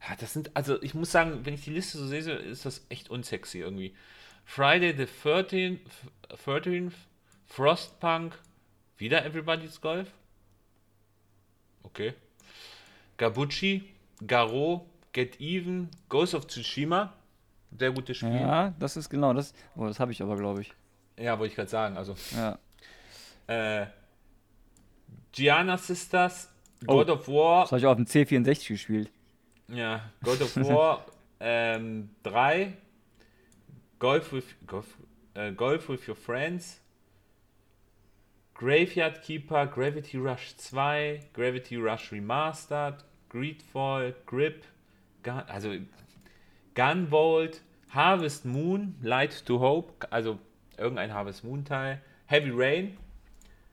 Ja, das sind, also ich muss sagen, wenn ich die Liste so sehe, ist das echt unsexy irgendwie. Friday the 13th, 13th Frostpunk, wieder Everybody's Golf. Okay. Gabucci, Garo, Get Even, Ghost of Tsushima. Sehr gutes Spiel. Ja, Ja, das ist genau das. Oh, das habe ich aber, glaube ich. wollte ich gerade sagen. Also, Ja. äh, Gianna Sisters, Oh. God of War, Das habe ich auch auf dem C64 gespielt. Ja, God of War ähm, 3, Golf with, Golf, äh, Golf with Your Friends, Graveyard Keeper, Gravity Rush 2, Gravity Rush Remastered, Greedfall, Grip, Gun, also Gunvolt, Harvest Moon, Light to Hope, also irgendein Harvest Moon Teil, Heavy Rain,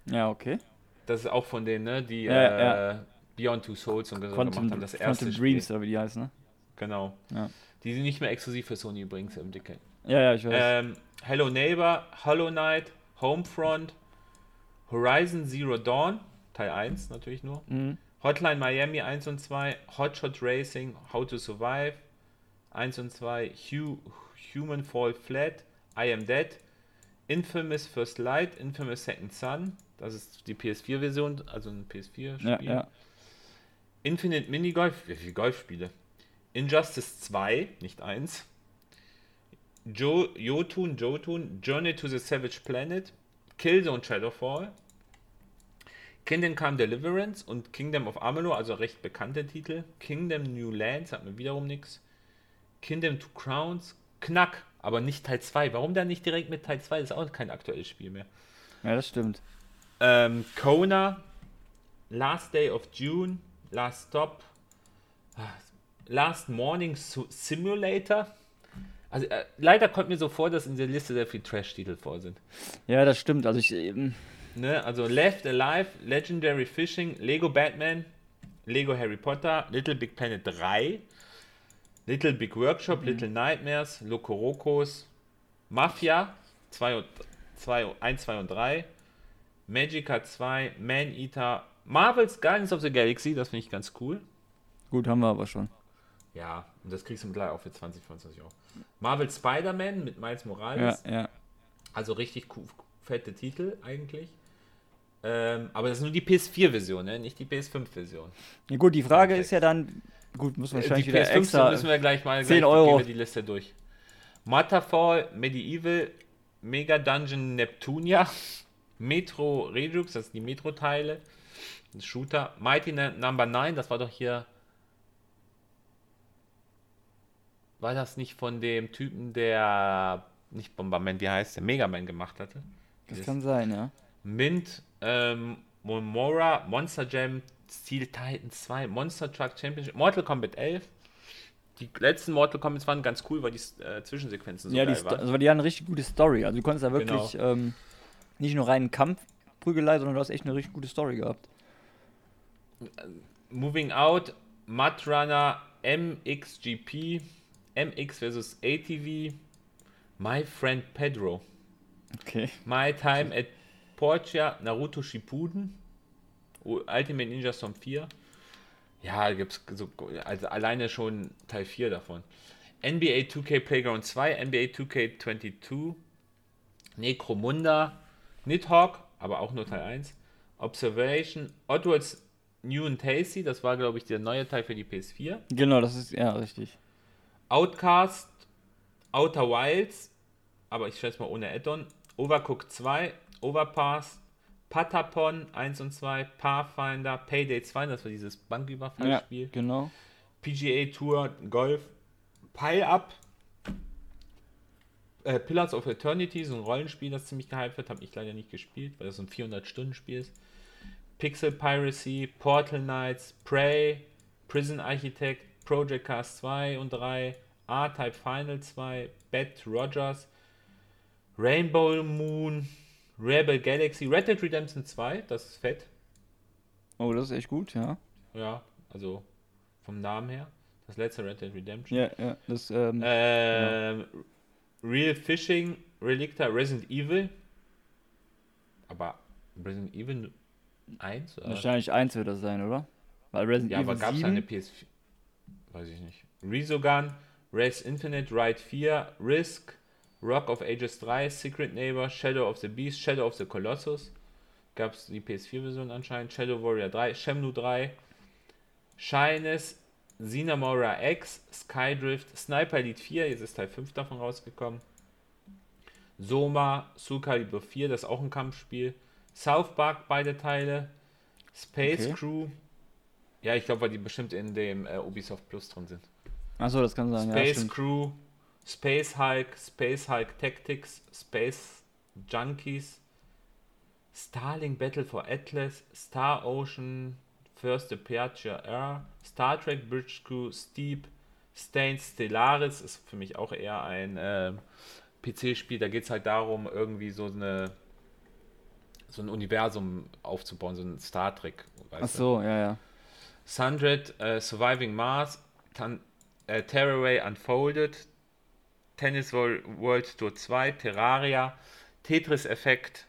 Ja, okay. das ist auch von denen, ne, die Ja, äh, Beyond Two Souls und so Quantum, gemacht haben, das erste Quantum Spiel. Dreams, oder wie die heißen, ne? Genau. Ja. Die sind nicht mehr exklusiv für Sony übrigens entwickelt. Ja, ja, ich weiß. Ähm, Hello Neighbor, Hollow Knight, Homefront, Horizon Zero Dawn, Teil 1 natürlich nur. Mhm. Hotline Miami 1 und 2, Hotshot Racing, How to Survive 1 und 2, Hu Human Fall Flat, I Am Dead, Infamous First Light, Infamous Second Son, das ist die PS4-Version, also ein PS4-Spiel. Ja, ja. Infinite Minigolf, wie viele Golfspiele? Injustice 2, nicht 1. Jo Jotun, Jotun, Journey to the Savage Planet, Killzone Shadowfall, Kingdom Come Deliverance und Kingdom of Amalur, also recht bekannte Titel. Kingdom New Lands, hat mir wiederum nichts. Kingdom Two Crowns, Knack, aber nicht Teil 2. Warum dann nicht direkt mit Teil 2? Das ist auch kein aktuelles Spiel mehr. Ja, das stimmt. Ähm, Kona, Last Day of June, Last Stop, ah, Last Morning Simulator. Also äh, leider kommt mir so vor, dass in der Liste sehr viel Trash-Titel vor sind. Ja, das stimmt. Also ich, ähm, Ne? Also Left Alive, Legendary Fishing, Lego Batman, Lego Harry Potter, Little Big Planet 3, Little Big Workshop, Little Nightmares, Loco Rocos, Mafia 2 und, 2, 1, 2 und 3, Magica 2, Man Eater, Marvel's Guardians of the Galaxy, das finde ich ganz cool. gut, haben wir aber schon. Ja, und das kriegst du gleich auch für 20, 25 Euro. Marvel Spider-Man mit Miles Ja, Morales, ja. also richtig fette Titel eigentlich. Ähm, aber das ist nur die PS4-Version, ne? nicht die PS5-Version. Ja, gut, die Frage ist ja dann, gut, muss man Äh, Die wahrscheinlich wieder PS5 extra. müssen wir gleich mal 10 gleich Euro. gehen wir die Liste durch. Matterfall, Medieval, Mega Dungeon Neptunia, Metro Redux, das sind die Metro-Teile, Shooter, Mighty Number 9, das war doch hier. War das nicht von dem Typen, der nicht Bomberman, wie heißt der, Mega Man gemacht hatte? das kann sein, ja. Mint, ähm, Momora, Monster Jam, Steel Titan 2, Monster Truck Championship, Mortal Kombat 11. Die letzten Mortal Kombats waren ganz cool, weil die äh, Zwischensequenzen so ja, die, geil Sto- waren. also die haben eine richtig gute Story. Also du konntest da wirklich Genau. ähm, nicht nur reinen Kampfprügelei, sondern du hast echt eine richtig gute Story gehabt. Moving Out, Mud Runner, MXGP, MX vs. ATV, My Friend Pedro, Okay. My Time at Portia, Naruto Shippuden, Ultimate Ninja Storm 4. Ja, gibt es so, also alleine schon Teil 4 davon. NBA 2K Playground 2, NBA 2K22, Necromunda, Nidhogg, aber auch nur Teil 1, Observation, Oddworld's New and Tasty, das war glaube ich der neue Teil für die PS4. Genau, das ist, ja, richtig. Outcast, Outer Wilds, aber ich schätze mal ohne Add-on, Overcooked 2, Overpass, Patapon 1 und 2, Pathfinder, Payday 2, das war dieses Ja, Banküberfallspiel, genau. PGA Tour, Golf, Pile Up, äh, Pillars of Eternity, so ein Rollenspiel, das ziemlich gehypt wird, habe ich leider nicht gespielt, weil das so ein 400-Stunden-Spiel ist. Pixel Piracy, Portal Knights, Prey, Prison Architect, Project Cast 2 und 3, R-Type Final 2, Bat Rogers, Rainbow Moon, Rebel Galaxy, Red Dead Redemption 2, das ist fett. Oh, das ist echt gut, ja. Ja, also vom Namen her. Das letzte Red Dead Redemption. Ja, ja. Das, ähm, Ähm, Real Fishing, Relicta, Resident Evil. Aber Resident Evil 1? Oder? wahrscheinlich eins wird das sein, oder? Weil Resident Ja, aber Evil gab es 7, eine PS4? Weiß ich nicht. Resogun, Race Infinite, Ride 4, Risk, Rock of Ages 3, Secret Neighbor, Shadow of the Beast, Shadow of the Colossus. Gab es die PS4-Version anscheinend. Shadow Warrior 3, Shenmue 3, Shyness, Xenamora X, Skydrift, Sniper Elite 4, jetzt ist Teil 5 davon rausgekommen. Soma, Soul Calibur 4, das ist auch ein Kampfspiel. South Park, beide Teile. Space Okay. Crew. Ja, ich glaube, weil die bestimmt in dem äh, Ubisoft Plus drin sind. Achso, das kann sein, ja, Space stimmt. Crew, Space Hulk, Space Hulk Tactics, Space Junkies, Starlink Battle for Atlas, Star Ocean, First Aperture Air, Star Trek Bridge Crew, Steep, Stains Stellaris ist für mich auch eher ein ähm, PC-Spiel. Da geht es halt darum, irgendwie so eine so ein Universum aufzubauen, so ein Star Trek. weißt du? Achso, ja, ja. Sundred, äh, Surviving Mars, Tan äh, Terraway Unfolded, Tennis Wor- World Tour 2, Terraria, Tetris Effect,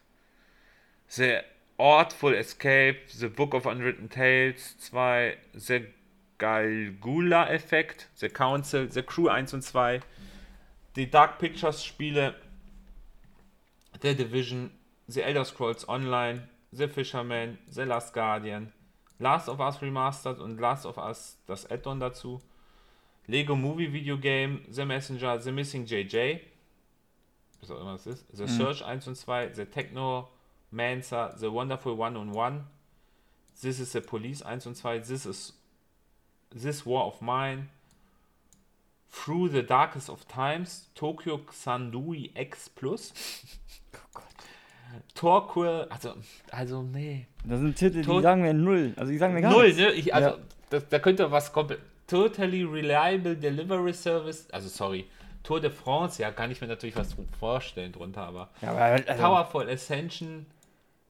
The Artful Escape, The Book of Unwritten Tales 2, The Galgula Effekt, The Council, The Crew 1 und 2, die Dark Pictures Spiele, The Division, The Elder Scrolls Online, The Fisherman, The Last Guardian, Last of Us Remastered und Last of Us das Add-on dazu, Lego Movie Video Game, The Messenger, The Missing JJ, was auch immer es ist, The Mhm. Search 1 und 2, The Techno Mancer, The Wonderful One on One, This is the Police 1 und 2, This is This War of Mine, Through the Darkest of Times, Tokyo Xandui X Plus, Torquil, also, also nee, Das sind Titel, die Tot- sagen mir null. Also die sagen mir gar Null, nichts. ne? Ich, also, Ja. das, da könnte was komplett. Totally Reliable Delivery Service, also sorry, Tour de France, ja, kann ich mir natürlich was vorstellen drunter, aber Ja, aber also, Powerful Ascension,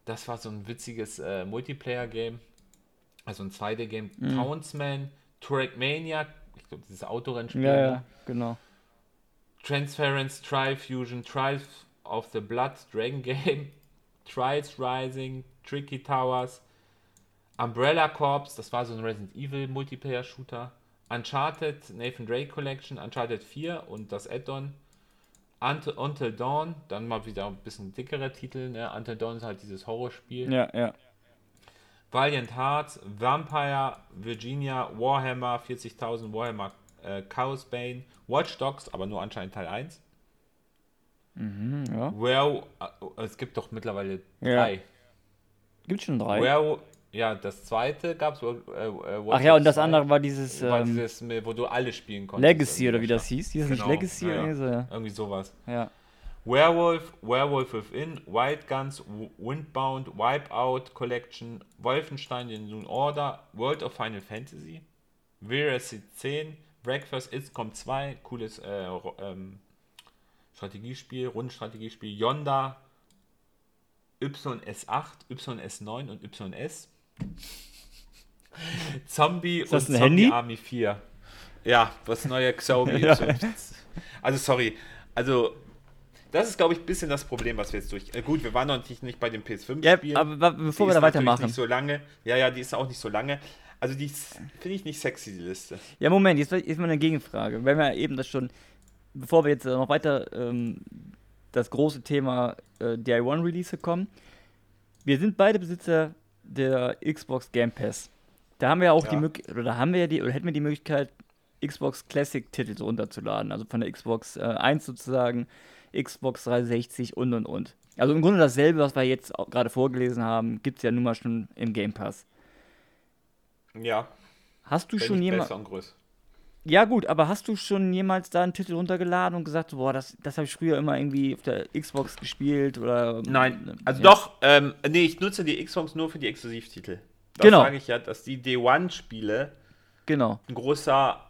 das war so ein witziges äh, Multiplayer-Game, also ein 2D-Game, Mhm. Townsman, Trackmania, ich glaube, dieses Autorennspiel, ja, ne? ja, genau. Transference, Trial Fusion, Trials of the Blood, Dragon Game, Trials Rising, Tricky Towers, Umbrella Corps, das war so ein Resident Evil Multiplayer Shooter, Uncharted, Nathan Drake Collection, Uncharted 4 und das Add-on, Until, Until Dawn, dann mal wieder ein bisschen dickere Titel, ne? Until Dawn ist halt dieses Horrorspiel. Ja, ja. Valiant Hearts, Vampire, Virginia, Warhammer 40.000, Warhammer äh, Chaos Bane, Watch Dogs, aber nur anscheinend Teil 1. Mhm, ja. Where, äh, es gibt doch mittlerweile Ja. drei. Gibt schon drei. Where, ja, das zweite gab es. Äh, äh, Ach ja, und das 2, andere war dieses war ähm, dieses, mit- wo du alle spielen konntest. Legacy oder wie das hieß. Hieß das nicht Genau, Legacy ja, oder ja. irgendwie so? Ja. Irgendwie sowas. ja. Werewolf, Werewolf Within, Wild Guns, Windbound, Wipeout Collection, Wolfenstein, The New Order, World of Final Fantasy, VRC 10, Breakfast, XCOM 2, cooles äh, ähm, Strategiespiel, Rundenstrategiespiel, Yonda, YS8, YS9 und YS. Zombie und ein Zombie Handy? Army 4. Ja, das neue Xiaomi Ja. Also sorry, also das ist glaube ich ein bisschen das Problem, was wir jetzt durch. Äh, gut, wir waren noch nicht, nicht bei dem PS5 ja aber bevor Die wir da natürlich weitermachen. Nicht so lange. Ja, ja, die ist auch nicht so lange. Also die finde ich nicht sexy die Liste. Ja, Moment, jetzt ist mal eine Gegenfrage. Wenn wir eben das schon, bevor wir jetzt äh, noch weiter ähm, das große Thema äh, DI1-Release kommen, wir sind beide Besitzer der Xbox Game Pass. Da haben wir auch die Ja. Möglichkeit, oder haben wir ja die, oder hätten wir die Möglichkeit, Xbox Classic-Titel so runterzuladen. Also von der Xbox äh, 1 sozusagen, Xbox 360 und und und. Also im Grunde dasselbe, was wir jetzt gerade vorgelesen haben, gibt es ja nun mal schon im Game Pass. Ja, Hast du wenn schon nicht jemand. besser und größer. Ja, gut, aber hast du schon jemals da einen Titel runtergeladen und gesagt, boah, das, das habe ich früher immer irgendwie auf der Xbox gespielt oder. Nein, also ja. doch, ähm, nee, ich nutze die Xbox nur für die Exklusivtitel. Das Genau. sage ich ja, dass die Day-One-Spiele Genau, ein großer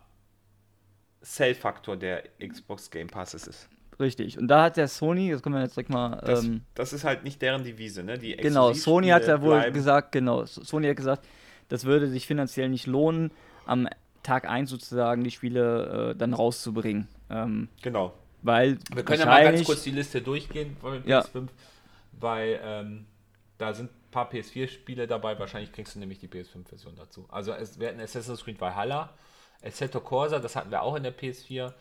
Sell-Faktor der Xbox Game Passes ist. richtig. Und da hat der Sony, das können wir jetzt direkt mal. Das, ähm, das ist halt nicht deren Devise, ne? Die genau, Sony hat ja wohl bleiben- gesagt, genau, Sony hat gesagt, das würde sich finanziell nicht lohnen, am Tag 1 sozusagen die Spiele äh, dann rauszubringen. Ähm, Genau. weil Wir können ja mal ganz kurz die Liste durchgehen von Ja. PS5, weil ähm, da sind ein paar PS4-Spiele dabei. Wahrscheinlich kriegst du nämlich die PS5-Version dazu. Also es, wir hatten Assassin's Creed Valhalla, Assetto Corsa, das hatten wir auch in der PS4.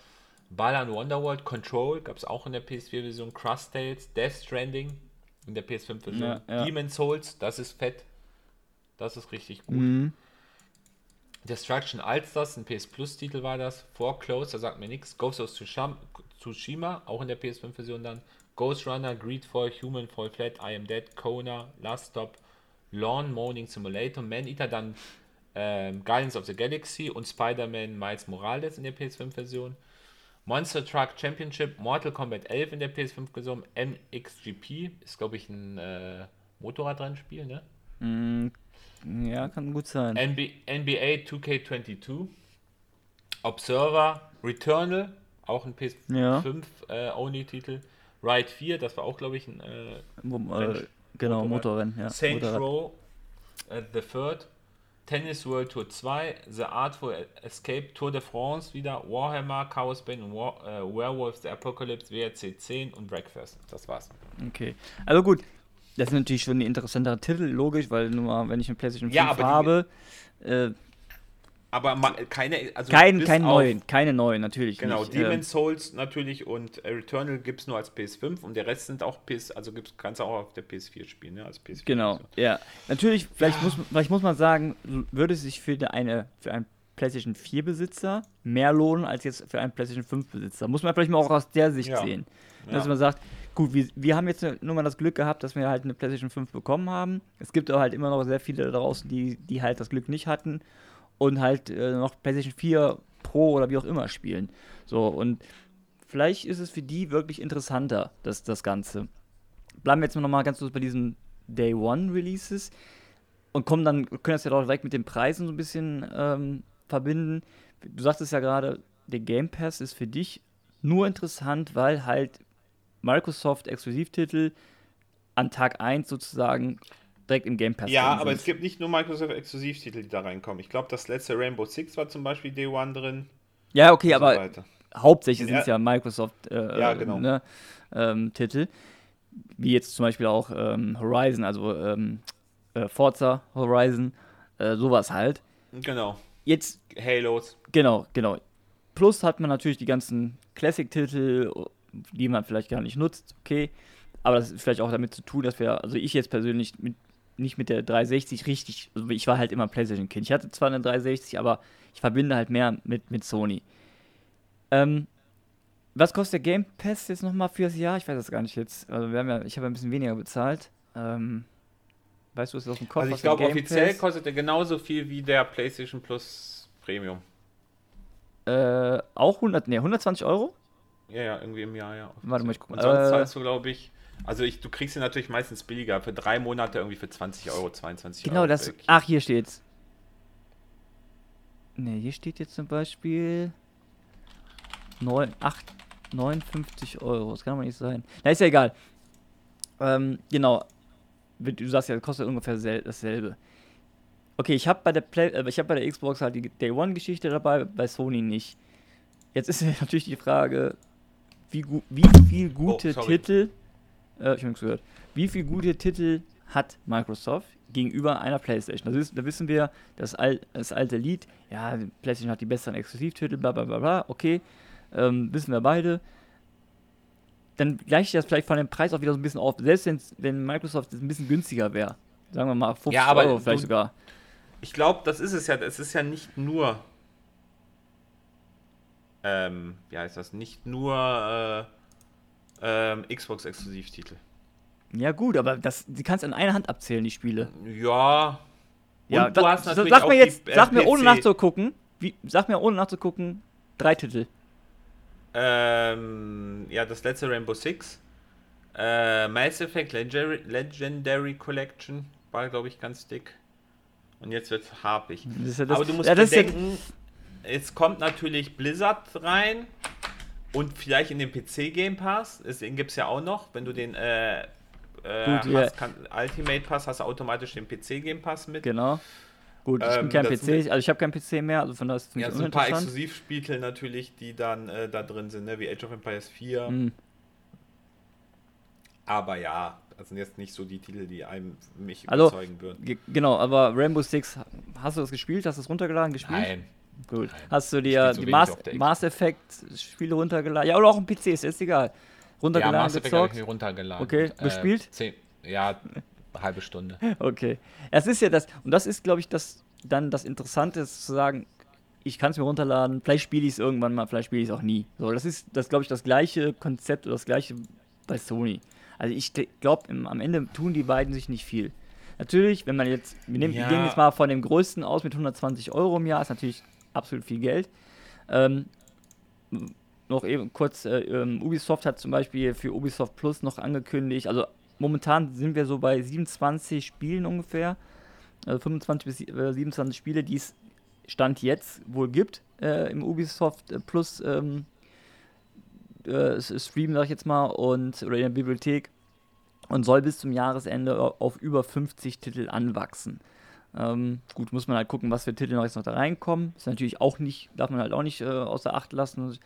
Balan Wonderworld, Control gab es auch in der PS4-Version. Crust Tales, Death Stranding in der PS5-Version. Ja, ja. Demon's Souls, das ist fett. Das ist richtig gut. Mhm. Destruction Allstars, ein PS Plus-Titel war das. Foreclosed, da sagt mir nichts. Ghost of Tsushima, Tsushima, auch in der PS5-Version dann. Ghost Runner, Greedfall, Human Fall Flat, I Am Dead, Kona, Last Stop, Lawn Moaning Simulator, Man Eater, dann ähm, Guardians of the Galaxy und Spider-Man Miles Morales in der PS5-Version. Monster Truck Championship, Mortal Kombat 11 in der PS5-Version, MXGP, ist glaube ich ein äh, Motorradrennspiel, ne? Mm, Ja, kann gut sein. NB NBA 2K22, Observer, Returnal, auch ein Ja. PS5-Only-Titel, Ride 4, das war auch, glaube ich, ein äh, äh, genau. Motorrennen, ja. Saints. Row, äh, The Third, Tennis World Tour 2, The Artful Escape, Tour de France wieder, Warhammer, Chaos Bane und War, äh, Werewolves, The Apocalypse, WRC 10 und Breakfast. Das war's. Okay. Also gut. Das ist natürlich schon ein interessanter Titel, logisch, weil nur mal, wenn ich eine PlayStation 5 Ja, aber die- habe, äh, Aber ma- keine, also kein, kein auf- neuen, keine neuen, natürlich Genau, nicht. Demon's Souls natürlich und äh, Returnal gibt es nur als PS5 und der Rest sind auch PS, also gibt's, kannst du auch auf der PS4 spielen, ne? Als PS4. Genau, Version. ja. Natürlich, vielleicht, Muss, vielleicht muss man sagen, würde es sich für eine für einen PlayStation 4 Besitzer mehr lohnen als jetzt für einen PlayStation 5 Besitzer. Muss man vielleicht mal auch aus der Sicht Ja. sehen. Ja. Dass man sagt, gut, wir, wir haben jetzt nur mal das Glück gehabt, dass wir halt eine PlayStation 5 bekommen haben. Es gibt aber halt immer noch sehr viele da draußen, die, die halt das Glück nicht hatten und halt äh, noch PlayStation 4 Pro oder wie auch immer spielen. So, und vielleicht ist es für die wirklich interessanter, das, das Ganze. Bleiben wir jetzt mal ganz kurz bei diesen Day One Releases und kommen dann, können das ja auch direkt mit den Preisen so ein bisschen ähm, verbinden. Du sagtest ja gerade, der Game Pass ist für dich nur interessant, weil halt Microsoft Exklusivtitel an Tag 1 sozusagen direkt im Game Pass Ja, aber sind. es gibt nicht nur Microsoft-Exklusivtitel, die da reinkommen. Ich glaube, das letzte Rainbow Six war zum Beispiel Day One drin. Ja, okay, so aber weiter. hauptsächlich sind es ja Microsoft äh, Ja, genau. ne, ähm, Titel. Wie jetzt zum Beispiel auch ähm, Horizon, also ähm, äh, Forza Horizon, äh, sowas halt. Genau. Jetzt, Halos. genau, genau. Plus hat man natürlich die ganzen Classic-Titel, die man vielleicht gar nicht nutzt, okay. Aber das ist vielleicht auch damit zu tun, dass wir, also ich jetzt persönlich mit, nicht mit der 360 richtig, also ich war halt immer PlayStation-Kind. Ich hatte zwar eine 360, aber ich verbinde halt mehr mit, mit Sony. Ähm, was kostet der Game Pass jetzt nochmal fürs Jahr? Ich weiß das gar nicht jetzt. Also wir haben ja, ich habe ein bisschen weniger bezahlt. Ähm, weißt du, ist das aus dem Kopf? Also was ich glaube, offiziell Pass- kostet er genauso viel wie der PlayStation Plus Premium. Äh, auch 100, nee, 120 Euro? Ja, ja, irgendwie im Jahr, ja. Warte mal, ich guck Und mal. sonst Äh, zahlst du, glaube ich, also ich, du kriegst ihn natürlich meistens billiger. Für drei Monate irgendwie für 20 Euro, 22 Genau Euro. das. Ach, hier steht's. Ne, hier steht jetzt zum Beispiel 9, 8, 59 Euro. Das kann aber nicht sein. Na, ist ja egal. Ähm, genau. Du sagst ja, kostet ungefähr sel dasselbe. Okay, ich habe bei der Play äh, ich habe bei der Xbox halt die Day One Geschichte dabei, bei Sony nicht. Jetzt ist natürlich die Frage, wie, wie viel gute sorry. Titel, äh, ich habe nichts gehört, wie viel gute Titel hat Microsoft gegenüber einer PlayStation? Das ist, da wissen wir, das, al das alte Lied, ja, PlayStation hat die besseren Exklusivtitel, bla bla bla bla, okay, ähm, wissen wir beide. Dann gleiche ich das vielleicht von dem Preis auch wieder so ein bisschen auf, selbst wenn Microsoft ein bisschen günstiger wäre. Sagen wir mal 50 Ja, aber Euro vielleicht du- sogar. Ich glaube, das ist es ja. Es ist ja nicht nur. Ähm, wie heißt das? Nicht nur äh, ähm, Xbox-Exklusivtitel. Ja gut, aber das, die kannst du an einer Hand abzählen, die Spiele. Ja. Und ja, du da- hast natürlich sag mir jetzt, sag mir ohne nachzugucken, wie, sag mir ohne nachzugucken, drei Titel. Ähm, ja, das letzte Rainbow Six. Äh, Mass Effect Legendary, Legendary Collection war, glaube ich, ganz dick. Und jetzt wird. Das ist ja das- Aber du musst das ja- bedenken, es kommt natürlich Blizzard rein und vielleicht in den PC Game Pass. Es- Den gibt es ja auch noch. Wenn du den äh, äh, Gut, hast, kann, Ultimate Pass hast du automatisch den PC Game Pass mit. Genau. Gut, ich Ähm, bin kein PC, also ich habe kein PC mehr, also von daher ist es Ja, so ein paar. Exklusivspiele natürlich, die dann äh, da drin sind, ne? wie Age of Empires 4. Hm. Aber ja, das sind jetzt nicht so die Titel, die einem mich Also, überzeugen würden. Ge- Genau, aber Rainbow Six, hast du das gespielt? Hast du es runtergeladen, gespielt? Gut. Hast du dir die Mass. Mass Effect Spiele runtergeladen? Ja, oder auch ein PC, ist jetzt egal. Ja, Runtergeladen, Mass Effect habe ich gezockt? mir runtergeladen. Okay, gespielt? Zehn, ja, halbe Stunde. Okay. Es ist ja das, und das ist, glaube ich, das dann das Interessante, ist zu sagen, ich kann es mir runterladen, vielleicht spiele ich es irgendwann mal, vielleicht spiele ich es auch nie. So, das ist, das glaube ich, das gleiche Konzept oder das gleiche bei Sony. Also ich glaube, am Ende tun die beiden sich nicht viel. Natürlich, wenn man jetzt, wir, nehmen, wir Ja. gehen jetzt mal von dem größten aus mit 120 Euro im Jahr, ist natürlich absolut viel Geld. Ähm, noch eben kurz, äh, ähm, Ubisoft hat zum Beispiel für Ubisoft Plus noch angekündigt, also momentan sind wir so bei 27 Spielen ungefähr, also 25 bis sie- äh, 27 Spiele, die es Stand jetzt wohl gibt äh, im Ubisoft äh, Plus ähm, äh, Stream, sag ich jetzt mal, und oder in der Bibliothek und soll bis zum Jahresende au- auf über 50 Titel anwachsen. Ähm, gut, muss man halt gucken, was für Titel noch jetzt noch da reinkommen. Ist natürlich auch nicht, darf man halt auch nicht äh, außer Acht lassen.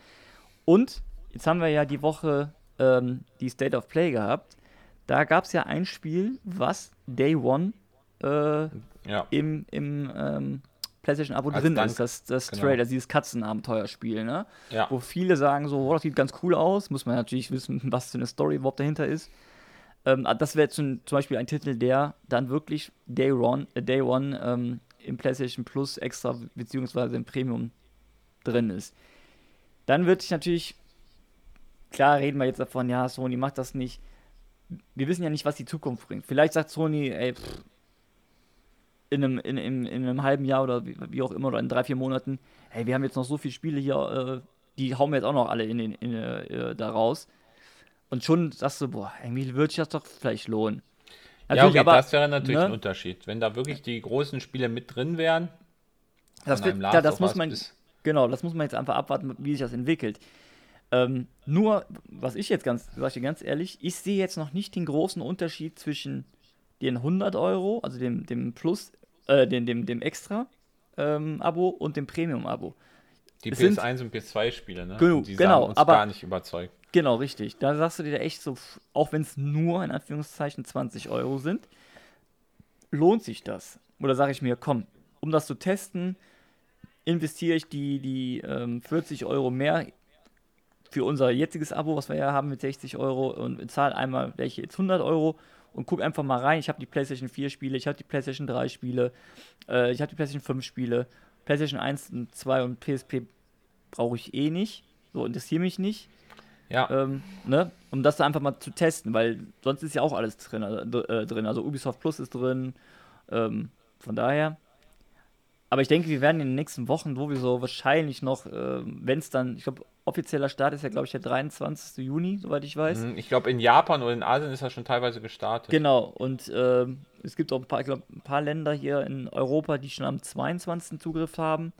Und jetzt haben wir ja die Woche ähm, die State of Play gehabt. Da gab es ja ein Spiel, was Day One äh, Ja. im, im ähm, PlayStation-Abo Als drin Dank, ist. Das, das genau. Trailer, also dieses Katzenabenteuerspiel, ne? Ja. Wo viele sagen so, oh, das sieht ganz cool aus. Muss man natürlich wissen, was für eine Story überhaupt dahinter ist. Ähm, ah, das wäre zum, zum Beispiel ein Titel, der dann wirklich Day One, äh, Day One ähm, im PlayStation Plus extra beziehungsweise im Premium drin ist. Dann wird sich natürlich, klar reden wir jetzt davon, ja, Sony macht das nicht. Wir wissen ja nicht, was die Zukunft bringt. Vielleicht sagt Sony, ey, pff, in einem, in, in, in einem halben Jahr oder wie, wie auch immer, oder in drei, vier Monaten, hey, wir haben jetzt noch so viele Spiele hier, äh, die hauen wir jetzt auch noch alle in den, in, äh, da raus. Und schon sagst du, boah, irgendwie würde sich das doch vielleicht lohnen. Ja, okay, aber, das wäre natürlich ne? ein Unterschied. Wenn da wirklich die großen Spiele mit drin wären, das, wird, Last das muss Us man, genau, das muss man jetzt einfach abwarten, wie sich das entwickelt. Ähm, nur, was ich jetzt ganz, sag ich dir ganz ehrlich, ich sehe jetzt noch nicht den großen Unterschied zwischen den 100 Euro, also dem, dem Plus, äh, dem, dem, dem Extra-Abo und dem Premium-Abo. die Es sind- PS1 und PS2-Spiele, ne? Genau, die genau, aber- gar nicht überzeugt. Genau, richtig. Da sagst du dir echt so, auch wenn es nur in Anführungszeichen 20 Euro sind, lohnt sich das? Oder sage ich mir, komm, um das zu testen, investiere ich die, die ähm, 40 Euro mehr für unser jetziges Abo, was wir ja haben mit 60 Euro und zahle einmal welche jetzt 100 Euro und guck einfach mal rein. Ich habe die PlayStation 4 Spiele, ich habe die PlayStation 3 Spiele, äh, ich habe die PlayStation 5 Spiele, PlayStation 1 und 2 und PSP brauche ich eh nicht. So interessiere mich nicht Ja, ähm, ne? um das einfach mal zu testen, weil sonst ist ja auch alles drin. Also, äh, drin. also Ubisoft Plus ist drin. Ähm, von daher. Aber ich denke, wir werden in den nächsten Wochen sowieso wahrscheinlich noch, ähm, wenn es dann, ich glaube, offizieller Start ist ja, glaube ich, der 23. Juni, soweit ich weiß. Mhm, ich glaube, in Japan oder in Asien ist das schon teilweise gestartet. Genau, und ähm, es gibt auch ein paar, ich glaub, ein paar Länder hier in Europa, die schon am 22. Zugriff haben.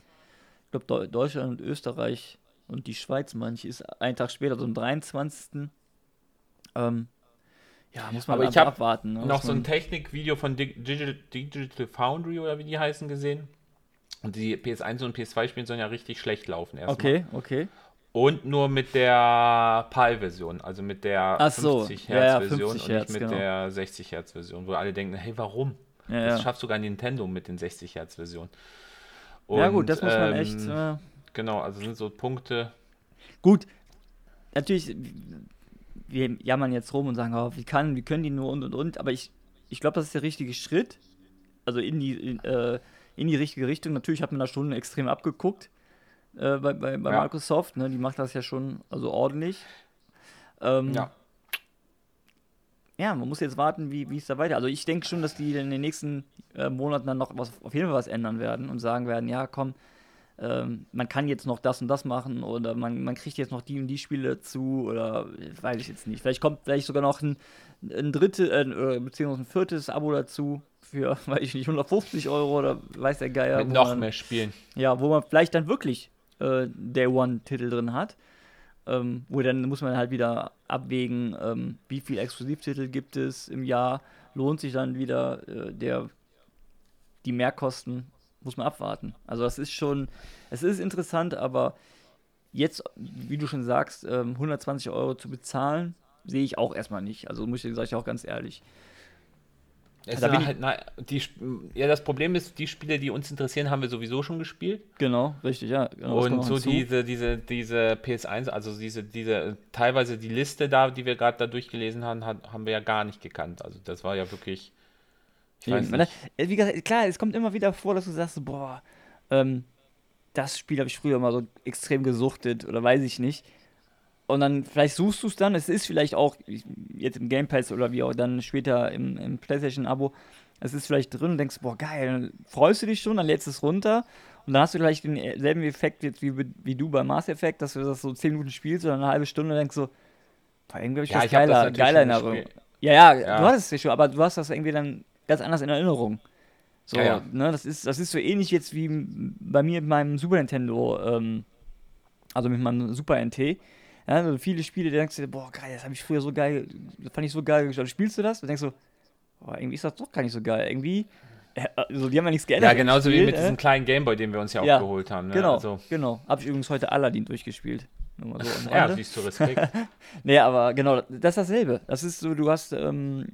Ich glaube, Deu Deutschland und Österreich und die Schweiz, manche, ist einen Tag später, also am 23. Ähm, ja, muss man Aber ich abwarten. Ne, noch so ein Technikvideo von Dig- Digital, Digital Foundry oder wie die heißen gesehen. Und die PS1 und PS2-Spiele sollen ja richtig schlecht laufen erstmal. Okay, okay. Und nur mit der PAL-Version, also mit der Ach so, 50 ja, ja, Hertz-Version 50 und nicht mit genau. der 60 Hertz-Version, wo alle denken, hey, warum? Ja, Das schafft sogar Nintendo mit den 60 Hertz-Versionen. ja gut, das muss man ähm, echt. Äh, Genau, also sind so Punkte. Gut, natürlich, wir jammern jetzt rum und sagen, oh, wie kann, wie können die nur und und und, aber ich, ich glaube, das ist der richtige Schritt. Also in die, in, äh, in die richtige Richtung. Natürlich hat man da schon extrem abgeguckt äh, bei, bei, bei Ja. Microsoft, ne? Die macht das ja schon also ordentlich. Ähm, Ja. ja, man muss jetzt warten, wie, wie es da weiter. Also ich denke schon, dass die in den nächsten äh, Monaten dann noch was, auf jeden Fall was ändern werden und sagen werden, ja, komm, ähm, man kann jetzt noch das und das machen oder man, man kriegt jetzt noch die und die Spiele dazu oder weiß ich jetzt nicht. Vielleicht kommt vielleicht sogar noch ein, ein drittes, äh, äh, beziehungsweise ein viertes Abo dazu für, weiß ich nicht, 150 Euro oder weiß der Geier. mit noch man, mehr Spielen. Ja, wo man vielleicht dann wirklich äh, Day One-Titel drin hat. Ähm, wo dann muss man halt wieder abwägen, ähm, wie viel Exklusivtitel gibt es im Jahr, lohnt sich dann wieder äh, der die Mehrkosten, muss man abwarten. Also das ist schon, es ist interessant, aber jetzt, wie du schon sagst, ähm, 120 Euro zu bezahlen, sehe ich auch erstmal nicht. Also muss ich, sage ich auch ganz ehrlich. Es Da halt, na, die, ja, das Problem ist, die Spiele, die uns interessieren, haben wir sowieso schon gespielt. Genau, richtig, ja. Genau, und so hinzu. diese, diese, diese PS1, also diese, diese, teilweise die Liste da, die wir gerade da durchgelesen haben, hat, haben wir ja gar nicht gekannt. Also das war ja wirklich. Ich weiß nicht. Äh, Wie gesagt, klar, es kommt immer wieder vor, dass du sagst, boah, ähm, das Spiel habe ich früher mal so extrem gesuchtet oder weiß ich nicht. Und dann, vielleicht suchst du es dann, es ist vielleicht auch jetzt im Game Pass oder wie auch dann später im, im PlayStation-Abo, es ist vielleicht drin und denkst, boah, geil, dann freust du dich schon, dann lädst du es runter und dann hast du vielleicht denselben Effekt jetzt wie, wie du bei Mass Effect, dass du das so 10 Minuten spielst oder eine halbe Stunde und denkst so, boah, irgendwie habe ich Ja, das ich hab das geiler, geiler in Erinnerung. Ja, ja, Ja. du hattest es ja schon, aber du hast das irgendwie dann ganz anders in Erinnerung. So, Ja, ja. ne, das ist, das ist so ähnlich jetzt wie bei mir mit meinem Super Nintendo, ähm, also mit meinem Super NT. Ja, also viele Spiele, da denkst du dir, boah, geil, das habe ich früher so geil, das fand ich so geil gespielt. Spielst du das? Und denkst du, boah, irgendwie ist das doch gar nicht so geil. Irgendwie, äh, also die haben ja nichts geändert. Ja, genauso wie Spiel, mit äh. diesem kleinen Gameboy, den wir uns ja auch Ja, geholt haben. Ne? Genau, Also, genau. Habe ich übrigens heute Aladdin durchgespielt. Nur so Ja, siehst du Respekt. Nee, aber genau, das ist dasselbe. Das ist so, du hast ähm,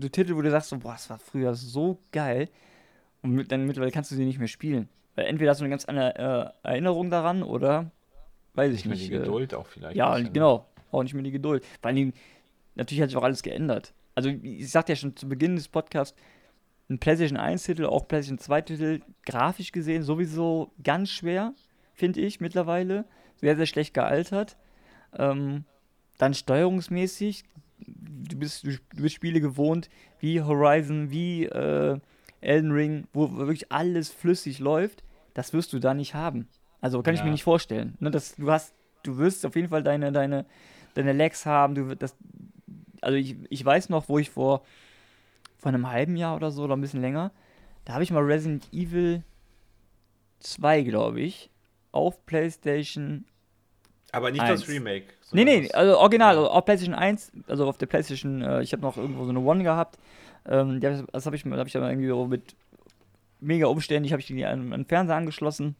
so Titel, wo du sagst, so, boah, das war früher so geil. Und mit, dann mittlerweile kannst du sie nicht mehr spielen. Weil entweder hast du eine ganz andere äh, Erinnerung daran oder weiß ich Nicht mehr nicht. die äh, Geduld auch vielleicht. Ja, bisschen. genau. Auch nicht mehr die Geduld. Vor Dingen, natürlich hat sich auch alles geändert. Also, ich sagte ja schon zu Beginn des Podcasts, ein PlayStation 1-Titel, auch PlayStation 2-Titel, grafisch gesehen sowieso ganz schwer, finde ich mittlerweile. Sehr, sehr schlecht gealtert. Ähm, dann steuerungsmäßig, du bist, du, du bist Spiele gewohnt wie Horizon, wie äh, Elden Ring, wo wirklich alles flüssig läuft. Das wirst du da nicht haben. Also kann ich mir Ja. nicht vorstellen. Ne, das, du hast, du wirst auf jeden Fall deine, deine, deine Lags haben. Du wirst das, also ich, ich weiß noch, wo ich vor, vor einem halben Jahr oder so oder ein bisschen länger, da habe ich mal Resident Evil 2, glaube ich, auf PlayStation Aber nicht Eins. das Remake. Nee, sondern nee, das- also original, also auf PlayStation 1, also auf der PlayStation, äh, ich habe noch irgendwo so eine One gehabt. Ähm, die das habe ich, hab ich dann irgendwie so mit mega umständlich, habe ich die an, an den Fernseher angeschlossen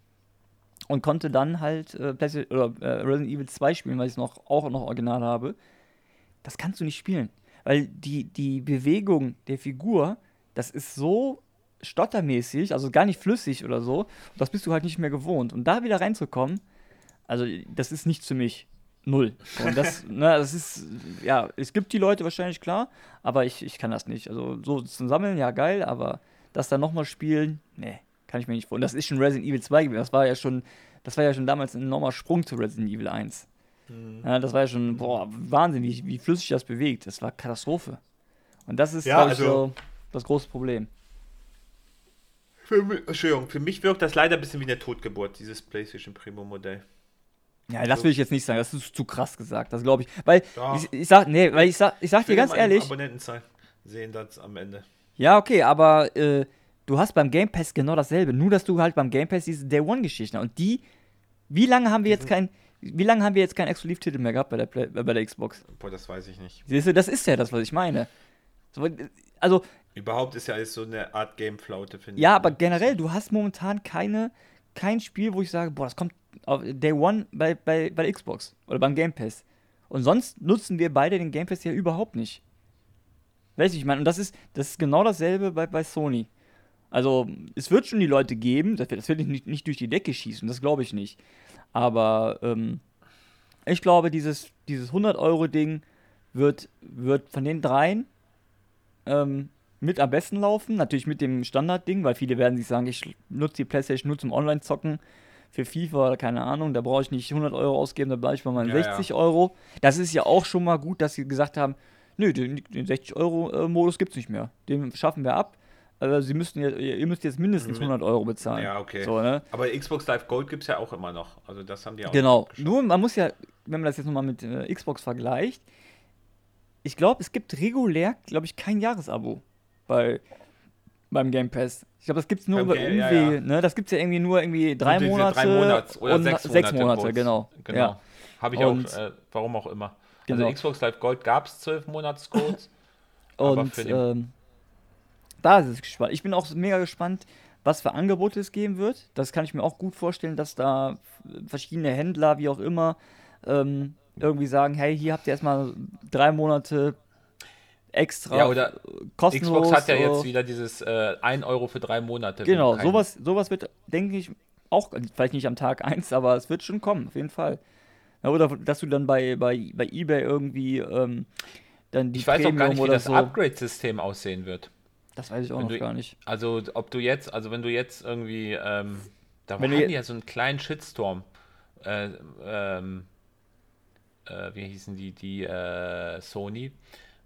und konnte dann halt äh, oder, äh, Resident Evil 2 spielen, weil ich es noch, auch noch original habe. Das kannst du nicht spielen, weil die, die Bewegung der Figur, das ist so stottermäßig, also gar nicht flüssig oder so, das bist du halt nicht mehr gewohnt. Und da wieder reinzukommen, also das ist nichts für mich. Null. Und das, ne, das ist, ja, es gibt die Leute wahrscheinlich klar, aber ich, ich kann das nicht. Also so zum Sammeln, ja geil, aber das dann nochmal spielen, nee, kann ich mir nicht vorstellen. Das ist schon Resident Evil 2 gewesen. Das war ja schon, das war ja schon damals ein enormer Sprung zu Resident Evil 1. Mhm. Ja, das war ja schon, boah, Wahnsinn, wie, wie flüssig das bewegt. Das war Katastrophe. Und das ist, Ja, glaub ich, also- so das große Problem. Für mich, Entschuldigung, für mich wirkt das leider ein bisschen wie eine Totgeburt, dieses PlayStation Primo Modell. Ja, das will ich jetzt nicht sagen, das ist zu krass gesagt, das glaube ich. Weil, Ja. ich, ich sag, nee, weil ich sag, ich sag dir will ganz ehrlich, Abonnentenzahl sehen das am Ende. Ja, okay, aber äh, du hast beim Game Pass genau dasselbe. Nur, dass du halt beim Game Pass diese Day One-Geschichten und die, wie lange haben wir jetzt kein, wie lange haben wir jetzt keinen Exklusivtitel mehr gehabt bei der, Play, äh, bei der Xbox? Boah, das weiß ich nicht. Siehst du, das ist ja das, was ich meine. So, also, Überhaupt ist ja alles so eine Art Gameflaute, finde ich. ja, aber ne? generell, du hast momentan keine, kein Spiel, wo ich sage, boah, das kommt auf Day One bei, bei, bei Xbox oder beim Game Pass. Und sonst nutzen wir beide den Game Pass ja überhaupt nicht. Weißt du, ich meine, und das ist, das ist genau dasselbe bei, bei Sony. Also, es wird schon die Leute geben, das wird, das wird nicht, nicht durch die Decke schießen, das glaube ich nicht. Aber ähm, ich glaube, dieses, dieses 100-Euro-Ding wird, wird von den dreien ähm, mit am besten laufen. Natürlich mit dem Standard-Ding, weil viele werden sich sagen, ich nutze die PlayStation nur zum Online-Zocken für FIFA oder keine Ahnung, da brauche ich nicht 100 Euro ausgeben, da bleibe ich bei meinen Ja, 60 Euro. Das ist ja auch schon mal gut, dass sie gesagt haben, nö, den, den 60-Euro-Modus gibt es nicht mehr. Den schaffen wir ab. Also sie müssten ja, ihr müsst jetzt mindestens 100 Euro bezahlen. Ja, okay. So, ne? Aber Xbox Live Gold gibt es ja auch immer noch. Also das haben die auch Genau. Nur, man muss ja, wenn man das jetzt nochmal mit äh, Xbox vergleicht, ich glaube, es gibt regulär, glaube ich, kein Jahresabo bei, beim Game Pass. Ich glaube, das gibt es nur über Game- ja, ja. Ne? Das gibt es ja irgendwie nur irgendwie drei Diese Monate, drei Monats oder und sechs, sechs Monate, Monate, Codes. genau. Genau. Ja. Habe ich Und- auch, äh, warum auch immer. Genau. Also Xbox Live Gold gab es zwölf Monatscodes. Und ähm, da ist es gespannt. Ich bin auch mega gespannt, was für Angebote es geben wird. Das kann ich mir auch gut vorstellen, dass da verschiedene Händler, wie auch immer, ähm, irgendwie sagen, hey, hier habt ihr erstmal drei Monate extra Ja, oder kostenlos. Xbox hat ja jetzt wieder dieses äh, 1 Euro für drei Monate. Genau, sowas, sowas wird, denke ich, auch, vielleicht nicht am Tag 1, aber es wird schon kommen, auf jeden Fall. Ja, oder dass du dann bei, bei, bei Ebay irgendwie ähm, dann die Ich weiß auch gar nicht, wie das so. Upgrade-System aussehen wird. Das weiß ich auch Wenn noch du- gar nicht. Also ob du jetzt, also wenn du jetzt irgendwie, ähm, da Wenn hatten die ja so einen kleinen Shitstorm. Äh, ähm, äh, wie hießen die, die äh, Sony?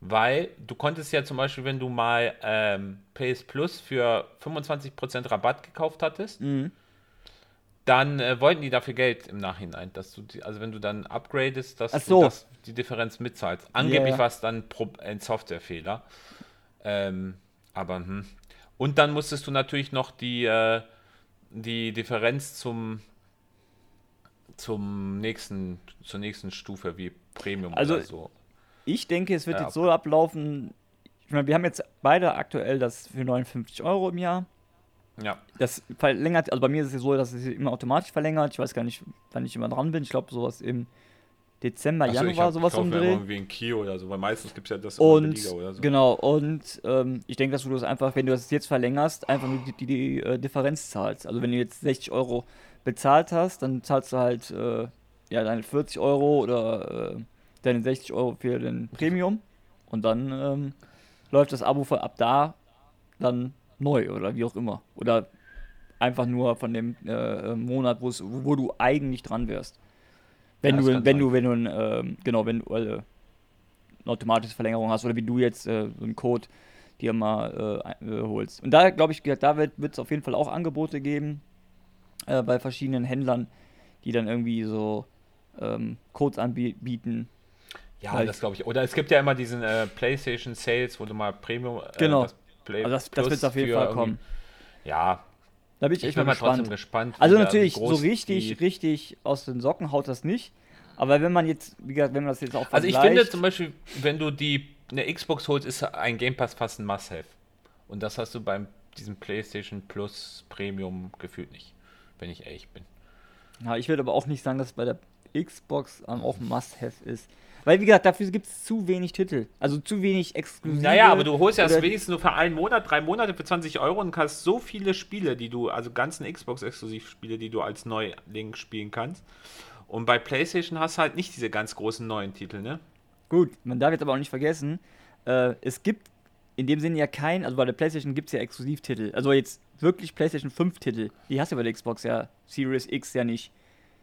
Weil du konntest ja zum Beispiel, wenn du mal ähm, PS Plus für 25% Rabatt gekauft hattest, Mhm. dann äh, wollten die dafür Geld im Nachhinein, dass du, die, also wenn du dann upgradest, dass Ach du so. das, die Differenz mitzahlst. Angeblich ja. war es dann ein Softwarefehler. Ähm, aber hm. Und dann musstest du natürlich noch die, äh, die Differenz zum zum nächsten, zur nächsten Stufe wie Premium Also, oder so. Ich denke, es wird Ja, jetzt so ablaufen. Ich meine, wir haben jetzt beide aktuell das für 59 Euro im Jahr. Ja. Das verlängert, also bei mir ist es ja so, dass es immer automatisch verlängert. Ich weiß gar nicht, wann ich immer dran bin. Ich glaube, sowas im Dezember, ich Januar, hab- sowas um Dreh. irgendwie ein Kio oder so, weil meistens gibt es ja das Und billiger oder so. genau, und ähm, ich denke, dass du das einfach, wenn du das jetzt verlängerst, einfach nur die, die, die äh, Differenz zahlst. Also wenn du jetzt 60 Euro bezahlt hast, dann zahlst du halt äh, ja deine 40 Euro oder äh, deine 60 Euro für den Premium und dann ähm, läuft das Abo von ab da dann neu oder wie auch immer. Oder einfach nur von dem äh, Monat, wo's- wo, wo du eigentlich dran wärst. Wenn Ja, du, wenn du, wenn du, ein, ähm, genau, wenn du äh, eine automatische Verlängerung hast oder wie du jetzt äh, so einen Code dir mal äh, äh, holst. Und da glaube ich, da wird es auf jeden Fall auch Angebote geben äh, bei verschiedenen Händlern, die dann irgendwie so ähm, Codes anbieten. Ja, Weil- das glaube ich. Oder es gibt ja immer diesen äh, PlayStation Sales, wo du mal Premium. Äh, Genau. Play Also das, das wird auf jeden Fall kommen. Ja, Da bin ich, ich echt bin mal gespannt. gespannt. Also wie da- natürlich, so richtig, richtig aus den Socken haut das nicht. Aber wenn man jetzt, wie gesagt, wenn man das jetzt auch Also ich finde zum Beispiel, wenn du die eine Xbox holst, ist ein Game Pass fast ein Must-Have. Und das hast du beim diesem PlayStation Plus Premium gefühlt nicht, wenn ich ehrlich bin. Ja, ich würde aber auch nicht sagen, dass es bei der Xbox ähm, auch ein Must-Have ist. Weil, wie gesagt, dafür gibt es zu wenig Titel. Also zu wenig exklusive. Naja, aber du holst ja das wenigstens nur für einen Monat, drei Monate für 20 Euro und hast so viele Spiele, die du, also ganzen Xbox-Exklusivspiele, die du als Neuling spielen kannst. Und bei PlayStation hast du halt nicht diese ganz großen neuen Titel, ne? Gut, man darf jetzt aber auch nicht vergessen, äh, es gibt in dem Sinne ja kein, also bei der PlayStation gibt es ja Exklusivtitel. Also jetzt wirklich PlayStation 5 Titel. Die hast du bei der Xbox ja, Series X ja nicht.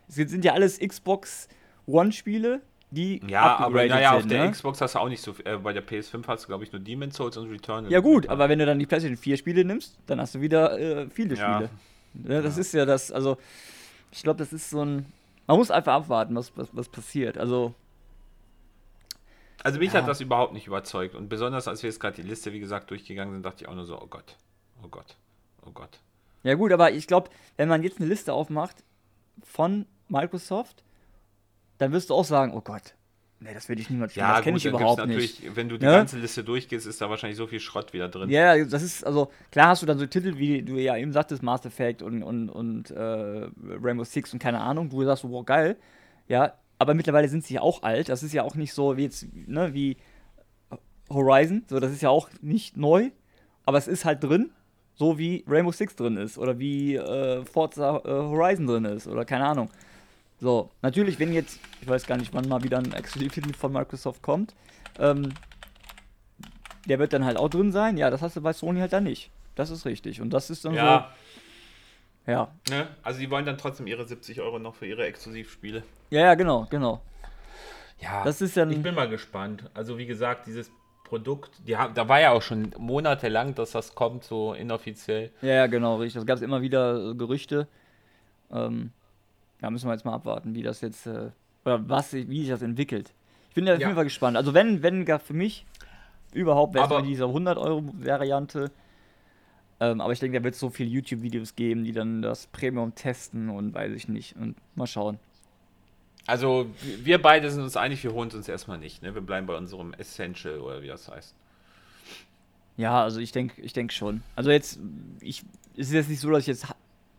Es sind ja alles Xbox One-Spiele, die Ja, aber naja, auf der ne? Xbox hast du auch nicht so viel. Äh, bei der PS5 hast du, glaube ich, nur Demon's Souls und Returnal. Ja gut, aber wenn du dann die PlayStation 4 Spiele nimmst, dann hast du wieder äh, viele Ja. Spiele. Ja, das Ja. ist ja das, also ich glaube, das ist so ein, man muss einfach abwarten, was, was, was passiert. Also Also mich hat das überhaupt nicht überzeugt. Und besonders als wir jetzt gerade die Liste, wie gesagt, durchgegangen sind, dachte ich auch nur so, oh Gott, oh Gott, oh Gott. Ja gut, aber ich glaube, wenn man jetzt eine Liste aufmacht von Microsoft, dann wirst du auch sagen, oh Gott, nee, das will ich niemals spielen, Ja, das kenne ich überhaupt nicht. wenn du die Ne? ganze Liste durchgehst, ist da wahrscheinlich so viel Schrott wieder drin. Ja, das ist, also, klar hast du dann so Titel, wie du ja eben sagtest, Mass Effect und, und, und äh, Rainbow Six und keine Ahnung, du sagst, wow, geil, ja, aber mittlerweile sind sie ja auch alt, das ist ja auch nicht so wie jetzt, ne, wie Horizon, so, das ist ja auch nicht neu, aber es ist halt drin, so wie Rainbow Six drin ist oder wie äh, Forza äh, Horizon drin ist oder keine Ahnung. So, natürlich, wenn jetzt, ich weiß gar nicht, wann mal wieder ein Exklusivtitel von Microsoft kommt, ähm, der wird dann halt auch drin sein. Ja, das hast du bei Sony halt dann nicht. Das ist richtig. Und das ist dann Ja, so. Ja. ne? also die wollen dann trotzdem ihre 70 Euro noch für ihre Exklusivspiele. Ja, ja, genau, genau. Ja, Das ist dann. ich bin mal gespannt. Also wie gesagt, dieses Produkt, die haben, da war ja auch schon monatelang, dass das kommt, so inoffiziell. ja, ja, genau, richtig. Da gab es immer wieder äh, Gerüchte. Ähm, da müssen wir jetzt mal abwarten, wie das jetzt, äh, oder was, sich- wie sich das entwickelt. Ich bin da auf Ja. jeden Fall gespannt. Also wenn, wenn gar für mich überhaupt wäre es diese 100-Euro-Variante. Ähm, aber ich denke, da wird es so viele YouTube-Videos geben, die dann das Premium testen und weiß ich nicht. Und mal schauen. Also wir beide sind uns einig, wir holen es uns erstmal nicht. Ne? Wir bleiben bei unserem Essential oder wie das heißt. Ja, also ich denke ich denk schon. Also jetzt, ich, es ist jetzt nicht so, dass ich jetzt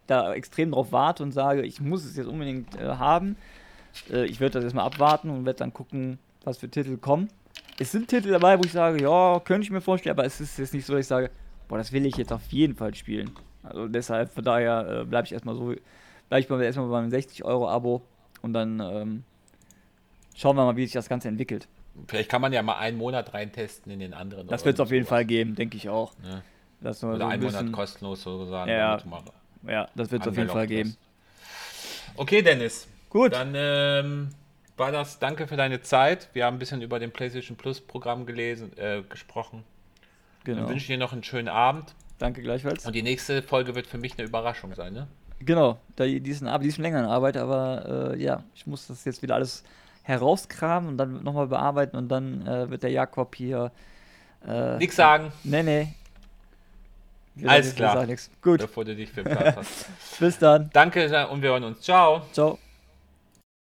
da extrem drauf warte und sage, ich muss es jetzt unbedingt äh, haben. Äh, ich werde das erstmal abwarten und werde dann gucken, was für Titel kommen. Es sind Titel dabei, wo ich sage, ja, könnte ich mir vorstellen, aber es ist jetzt nicht so, dass ich sage, boah, das will ich jetzt auf jeden Fall spielen. Also deshalb, von daher äh, bleibe ich erstmal so, bleibe ich mal erstmal beim 60-Euro-Abo und dann ähm, schauen wir mal, wie sich das Ganze entwickelt. Vielleicht kann man ja mal einen Monat reintesten in den anderen. Das wird es auf jeden sowas. Fall geben, denke ich auch. Ne? Das nur Oder so ein einen Monat bisschen- kostenlos sozusagen. Ja, Ja, das wird es auf jeden Fall geben. Okay, Dennis. Gut. Dann ähm, war das. Danke für deine Zeit. Wir haben ein bisschen über den PlayStation Plus Programm gelesen, äh, gesprochen. Dann Genau. wünsche ich dir noch einen schönen Abend. Danke gleichfalls. Und die nächste Folge wird für mich eine Überraschung sein, ne? Genau, da, die, ist eine, Ar- die ist länger in Arbeit, aber äh, ja, ich muss das jetzt wieder alles herauskramen und dann nochmal bearbeiten und dann äh, wird der Jakob hier. Äh, Nix sagen, Nee, nee. Wir Alles klar. Gut, bevor du dich für Platz hast. bis dann. Danke und wir hören uns. Ciao. Ciao.